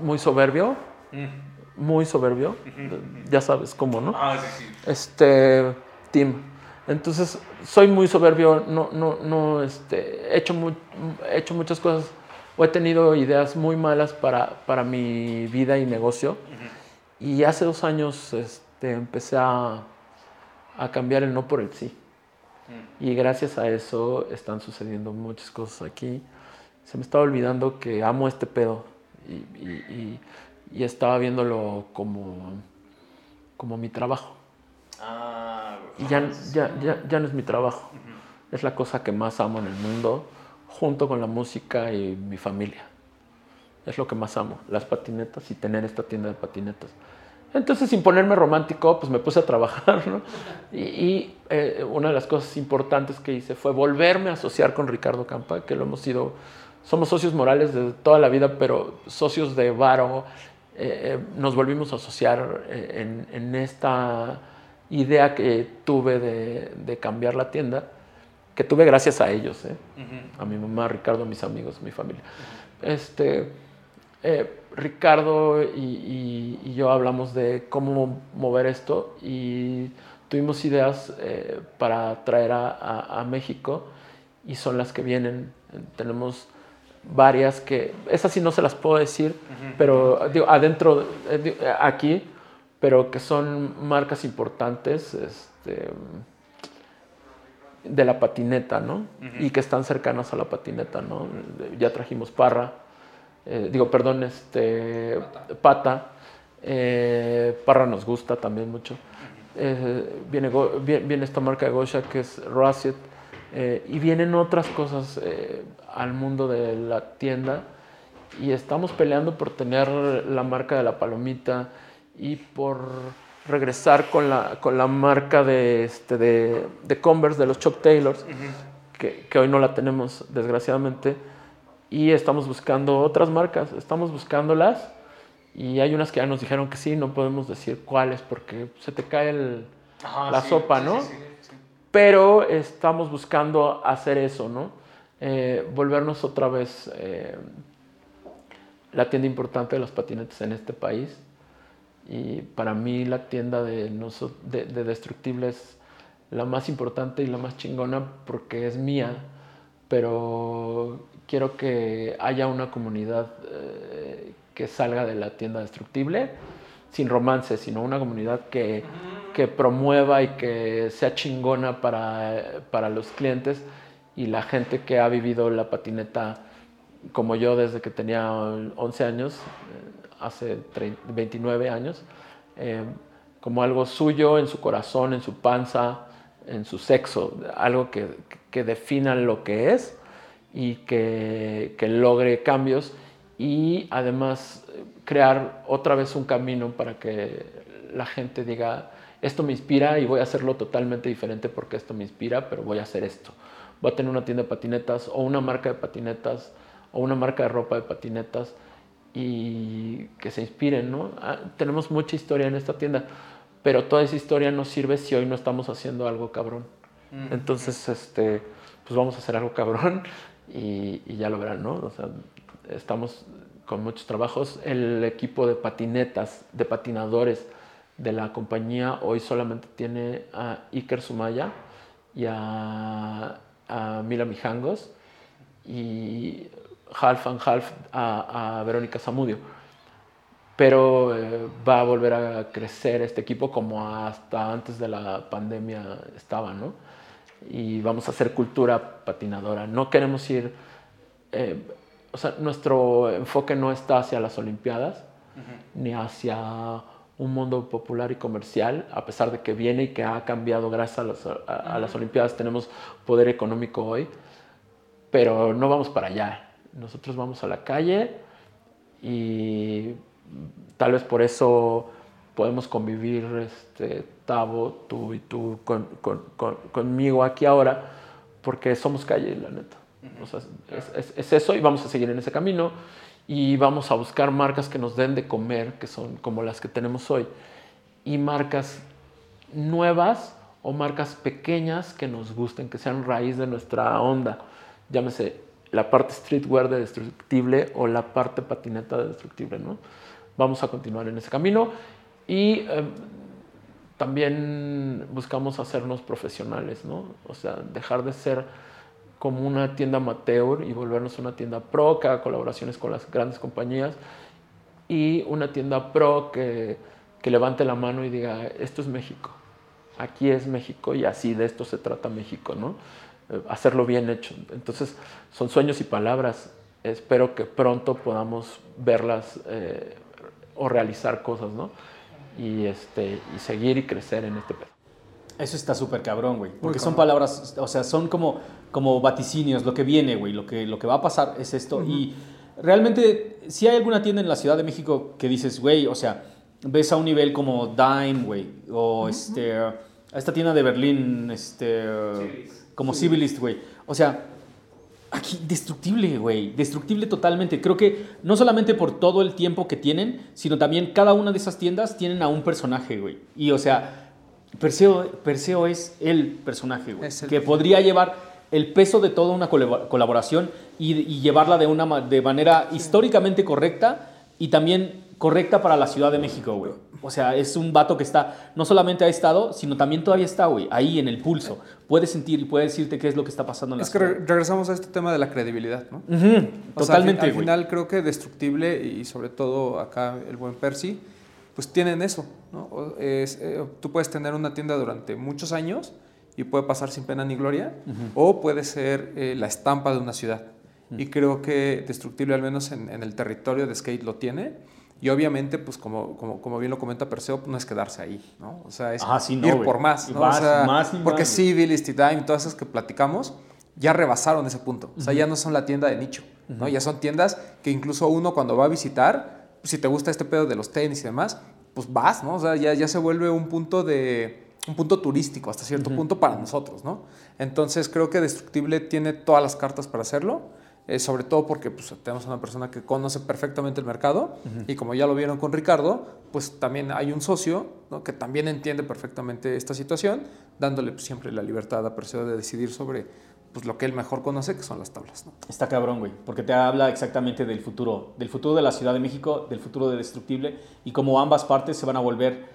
muy soberbio, muy soberbio, ya sabes cómo, ¿no? Ah, sí, sí. Este, Tim. Entonces, soy muy soberbio, no, no, no, este, he hecho, he hecho muchas cosas, o he tenido ideas muy malas para, para mi vida y negocio. Y hace dos años este, empecé a, a cambiar el no por el sí. Y gracias a eso están sucediendo muchas cosas aquí. Se me estaba olvidando que amo este pedo y, y- y- y estaba viéndolo como, como mi trabajo. Ah. Y ya, ya, ya, ya no es mi trabajo. Es la cosa que más amo en el mundo, junto con la música y mi familia. Es lo que más amo, las patinetas y tener esta tienda de patinetas. Entonces, sin ponerme romántico, pues me puse a trabajar, ¿no? Y, y, eh, una de las cosas importantes que hice fue volverme a asociar con Ricardo Campa, que lo hemos sido, somos socios morales de toda la vida, pero socios de varo. Eh, eh, nos volvimos a asociar en, en esta idea que tuve de, de cambiar la tienda, que tuve gracias a ellos, ¿eh? A mi mamá, a Ricardo, a mis amigos, a mi familia. Este, eh, Ricardo y, y- y yo hablamos de cómo mover esto y tuvimos ideas eh, para traer a, a- a México y son las que vienen. Tenemos varias que, esas sí no se las puedo decir, pero digo, adentro, eh, eh, aquí, pero que son marcas importantes. Este, de la patineta, ¿no? Y que están cercanas a la patineta, ¿no? Ya trajimos Parra, eh, digo, perdón, este, Pata. eh, Parra nos gusta también mucho. Eh, viene, viene esta marca de Gosha que es eh, y vienen otras cosas al mundo de la tienda. Y estamos peleando por tener la marca de la palomita y por regresar con la, con la marca de, este, de, de Converse, de los Chuck Taylors, que, que hoy no la tenemos, desgraciadamente. Y estamos buscando otras marcas, estamos buscándolas. Y hay unas que ya nos dijeron que sí, no podemos decir cuáles porque se te cae el, Ajá, la sí, sopa, ¿no? sí, sí, sí. pero estamos buscando hacer eso, ¿no? Eh, volvernos otra vez eh, la tienda importante de los patinetes en este país. Y para mí la tienda de, de, de Destructible es la más importante y la más chingona porque es mía, pero quiero que haya una comunidad eh, que salga de la tienda Destructible sin romance, sino una comunidad que, que promueva y que sea chingona para, para los clientes y la gente que ha vivido la patineta como yo desde que tenía 11 años, eh, hace 30 29 años, eh, como algo suyo en su corazón, en su panza, en su sexo, algo que, que defina lo que es y que, que logre cambios y además eh, crear otra vez un camino para que la gente diga, esto me inspira y voy a hacerlo totalmente diferente porque esto me inspira, pero voy a hacer esto. Voy a tener una tienda de patinetas o una marca de patinetas o una marca de ropa de patinetas y que se inspiren, ¿no? Ah, tenemos mucha historia en esta tienda, pero toda esa historia no sirve si hoy no estamos haciendo algo cabrón. Entonces, este, pues vamos a hacer algo cabrón y, y ya lo verán, ¿no? O sea, estamos con muchos trabajos. El equipo de patinetas, de patinadores de la compañía hoy solamente tiene a Iker Sumaya y a, a Mila Mijangos y half and half a, a Verónica Zamudio. Pero eh, va a volver a crecer este equipo como hasta antes de la pandemia estaba, ¿no? Y vamos a hacer cultura patinadora. No queremos ir, eh, o sea, nuestro enfoque no está hacia las Olimpiadas, ni hacia un mundo popular y comercial, a pesar de que viene y que ha cambiado gracias a las, a- a las Olimpiadas, tenemos poder económico hoy, pero no vamos para allá. Nosotros vamos a la calle y tal vez por eso podemos convivir, este, Tavo, tú y tú con, con- con- conmigo aquí ahora, porque somos calle, la neta. O sea, es, es- es eso y vamos a seguir en ese camino y vamos a buscar marcas que nos den de comer, que son como las que tenemos hoy, y marcas nuevas o marcas pequeñas que nos gusten, que sean raíz de nuestra onda. Llámese la parte streetwear de Destructible o la parte patineta de Destructible, ¿no? Vamos a continuar en ese camino y eh, también buscamos hacernos profesionales, ¿no? O sea, dejar de ser como una tienda amateur y volvernos una tienda pro que haga colaboraciones con las grandes compañías y una tienda pro que, que levante la mano y diga, esto es México, aquí es México y así de esto se trata México, ¿no? Eh, hacerlo bien hecho. Entonces, son sueños y palabras. Espero que pronto podamos verlas eh, o realizar cosas, ¿no? Y, este, y seguir y crecer en este pedo. Eso está súper cabrón, güey. Porque son palabras, o sea, son como, como vaticinios, lo que viene, güey. Lo que, lo que va a pasar es esto. Y realmente, si hay alguna tienda en la Ciudad de México que dices, güey, o sea, ves a un nivel como Dime, güey. O este, a esta tienda de Berlín, este, como Civilist, güey. O sea, aquí destructible, güey. Destructible totalmente. Creo que no solamente por todo el tiempo que tienen, sino también cada una de esas tiendas tienen a un personaje, güey. Y o sea, Perseo, Perseo es el personaje, güey. Es el- Que podría llevar el peso de toda una colab- colaboración y, y llevarla de una de manera históricamente correcta y también correcta para la Ciudad de México, güey. O sea, es un vato que está, no solamente ha estado, sino también todavía está, güey, ahí en el pulso. Puede sentir y puede decirte qué es lo que está pasando en la Es que ciudad. regresamos a este tema de la credibilidad, ¿no? Ujú, O sea, al fin- totalmente, al, final creo que Destructible y sobre todo acá el buen Percy, pues tienen eso, ¿no? Es, eh, tú puedes tener una tienda durante muchos años y puede pasar sin pena ni gloria, o puede ser eh, la estampa de una ciudad. Y creo que Destructible, al menos en, en el territorio de skate, lo tiene. Y obviamente, pues como, como, como bien lo comenta Perseo, pues no es quedarse ahí, ¿no? O sea, es Ah, sí, no, ir por más, ¿no? más, o sea, más y más, porque y Dime, todas esas que platicamos, ya rebasaron ese punto. O sea, ya no son la tienda de nicho, ¿no? Ya son tiendas que incluso uno cuando va a visitar, pues, si te gusta este pedo de los tenis y demás, pues vas, ¿no? O sea, ya, ya se vuelve un punto de un punto turístico hasta cierto punto para nosotros, ¿no? Entonces creo que Destructible tiene todas las cartas para hacerlo. Eh, sobre todo porque pues, tenemos una persona que conoce perfectamente el mercado y como ya lo vieron con Ricardo, pues también hay un socio ¿no? que también entiende perfectamente esta situación, dándole pues, siempre la libertad a Perseo de decidir sobre pues, lo que él mejor conoce, que son las tablas. ¿no? Está cabrón, güey, porque te habla exactamente del futuro, del futuro de la Ciudad de México, del futuro de Destructible y cómo ambas partes se van a volver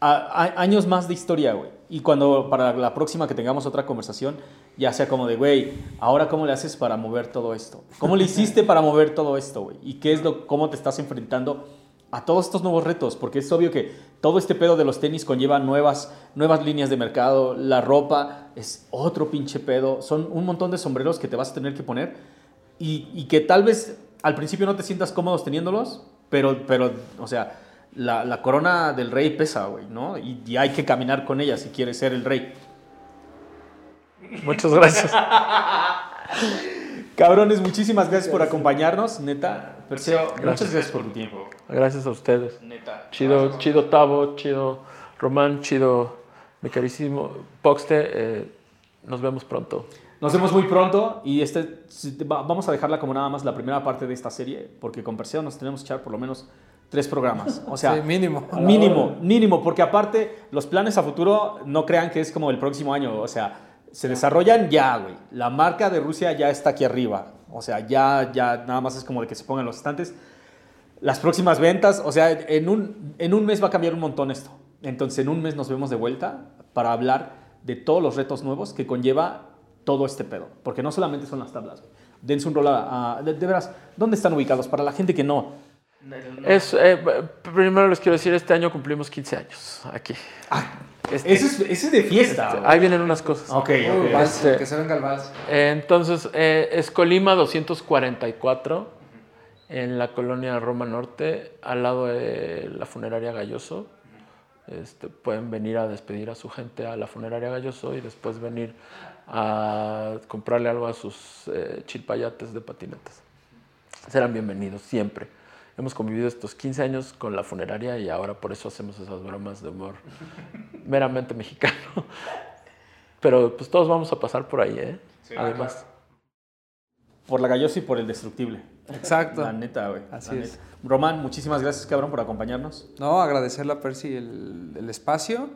a- a- años más de historia, güey. Y cuando para la próxima que tengamos otra conversación, ya sea como de, güey, ahora cómo le haces para mover todo esto? ¿Cómo le hiciste para mover todo esto, güey? ¿Y qué es lo, cómo te estás enfrentando a todos estos nuevos retos? Porque es obvio que todo este pedo de los tenis conlleva nuevas, nuevas líneas de mercado, la ropa es otro pinche pedo, son un montón de sombreros que te vas a tener que poner y, y que tal vez al principio no te sientas cómodos teniéndolos, pero, pero o sea, la, la corona del rey pesa, güey, ¿no? Y, y hay que caminar con ella si quieres ser el rey. Muchas gracias. Cabrones, muchísimas gracias por acompañarnos, neta. Perseo, muchas gracias por tu tiempo. Gracias a ustedes. Neta. Chido, chido Tavo, chido Román, chido mi carísimo Poxte. eh, nos vemos pronto. Nos vemos muy pronto y este, vamos a dejarla como nada más la primera parte de esta serie, porque con Perseo nos tenemos que echar por lo menos tres programas. O sea, Sí, mínimo. Mínimo, mínimo, porque aparte los planes a futuro no crean que es como el próximo año, o sea, se desarrollan ya, güey. La marca de Rusia ya está aquí arriba, o sea, ya, ya nada más es como de que se pongan los estantes. Las próximas ventas, o sea, en un, en un mes va a cambiar un montón esto. Entonces, en un mes nos vemos de vuelta para hablar de todos los retos nuevos que conlleva todo este pedo. Porque no solamente son las tablas, güey. Dense un rol a, a- de, de veras, ¿dónde están ubicados? Para la gente que no. Es, eh, primero les quiero decir, este año cumplimos 15 años aquí. Este- Ese es, ese es de fiesta. güey. ahí vienen unas cosas. Ok, Este- Que se venga el vals. Entonces, eh, es Colima 244, en la colonia Roma Norte, al lado de la funeraria Galloso. Este, pueden venir a despedir a su gente a la funeraria Galloso y después venir a comprarle algo a sus eh, chilpayates de patinetas. Serán bienvenidos siempre. Hemos convivido estos 15 años con la funeraria y ahora por eso hacemos esas bromas de humor meramente mexicano. Pero pues todos vamos a pasar por ahí, ¿eh? Además. Por la gallosa y por el destructible. Exacto. La neta, güey. Así la es. neta. Román, muchísimas gracias, cabrón, por acompañarnos. No, agradecerle a Percy el, el espacio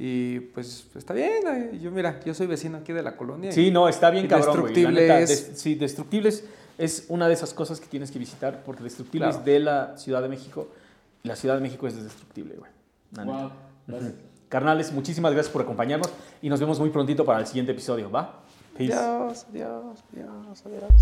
y pues está bien. Yo mira, yo soy vecino aquí de la colonia. y- Sí, no, está bien Y cabrón, Destructible neta, es- des- sí, Destructible es, una de esas cosas que tienes que visitar porque Destructible Claro. es de la Ciudad de México y la Ciudad de México es Destructible, güey. Ujú. Carnales, muchísimas gracias por acompañarnos y nos vemos muy prontito para el siguiente episodio, ¿va? Peace. Adiós, adiós, adiós, adiós.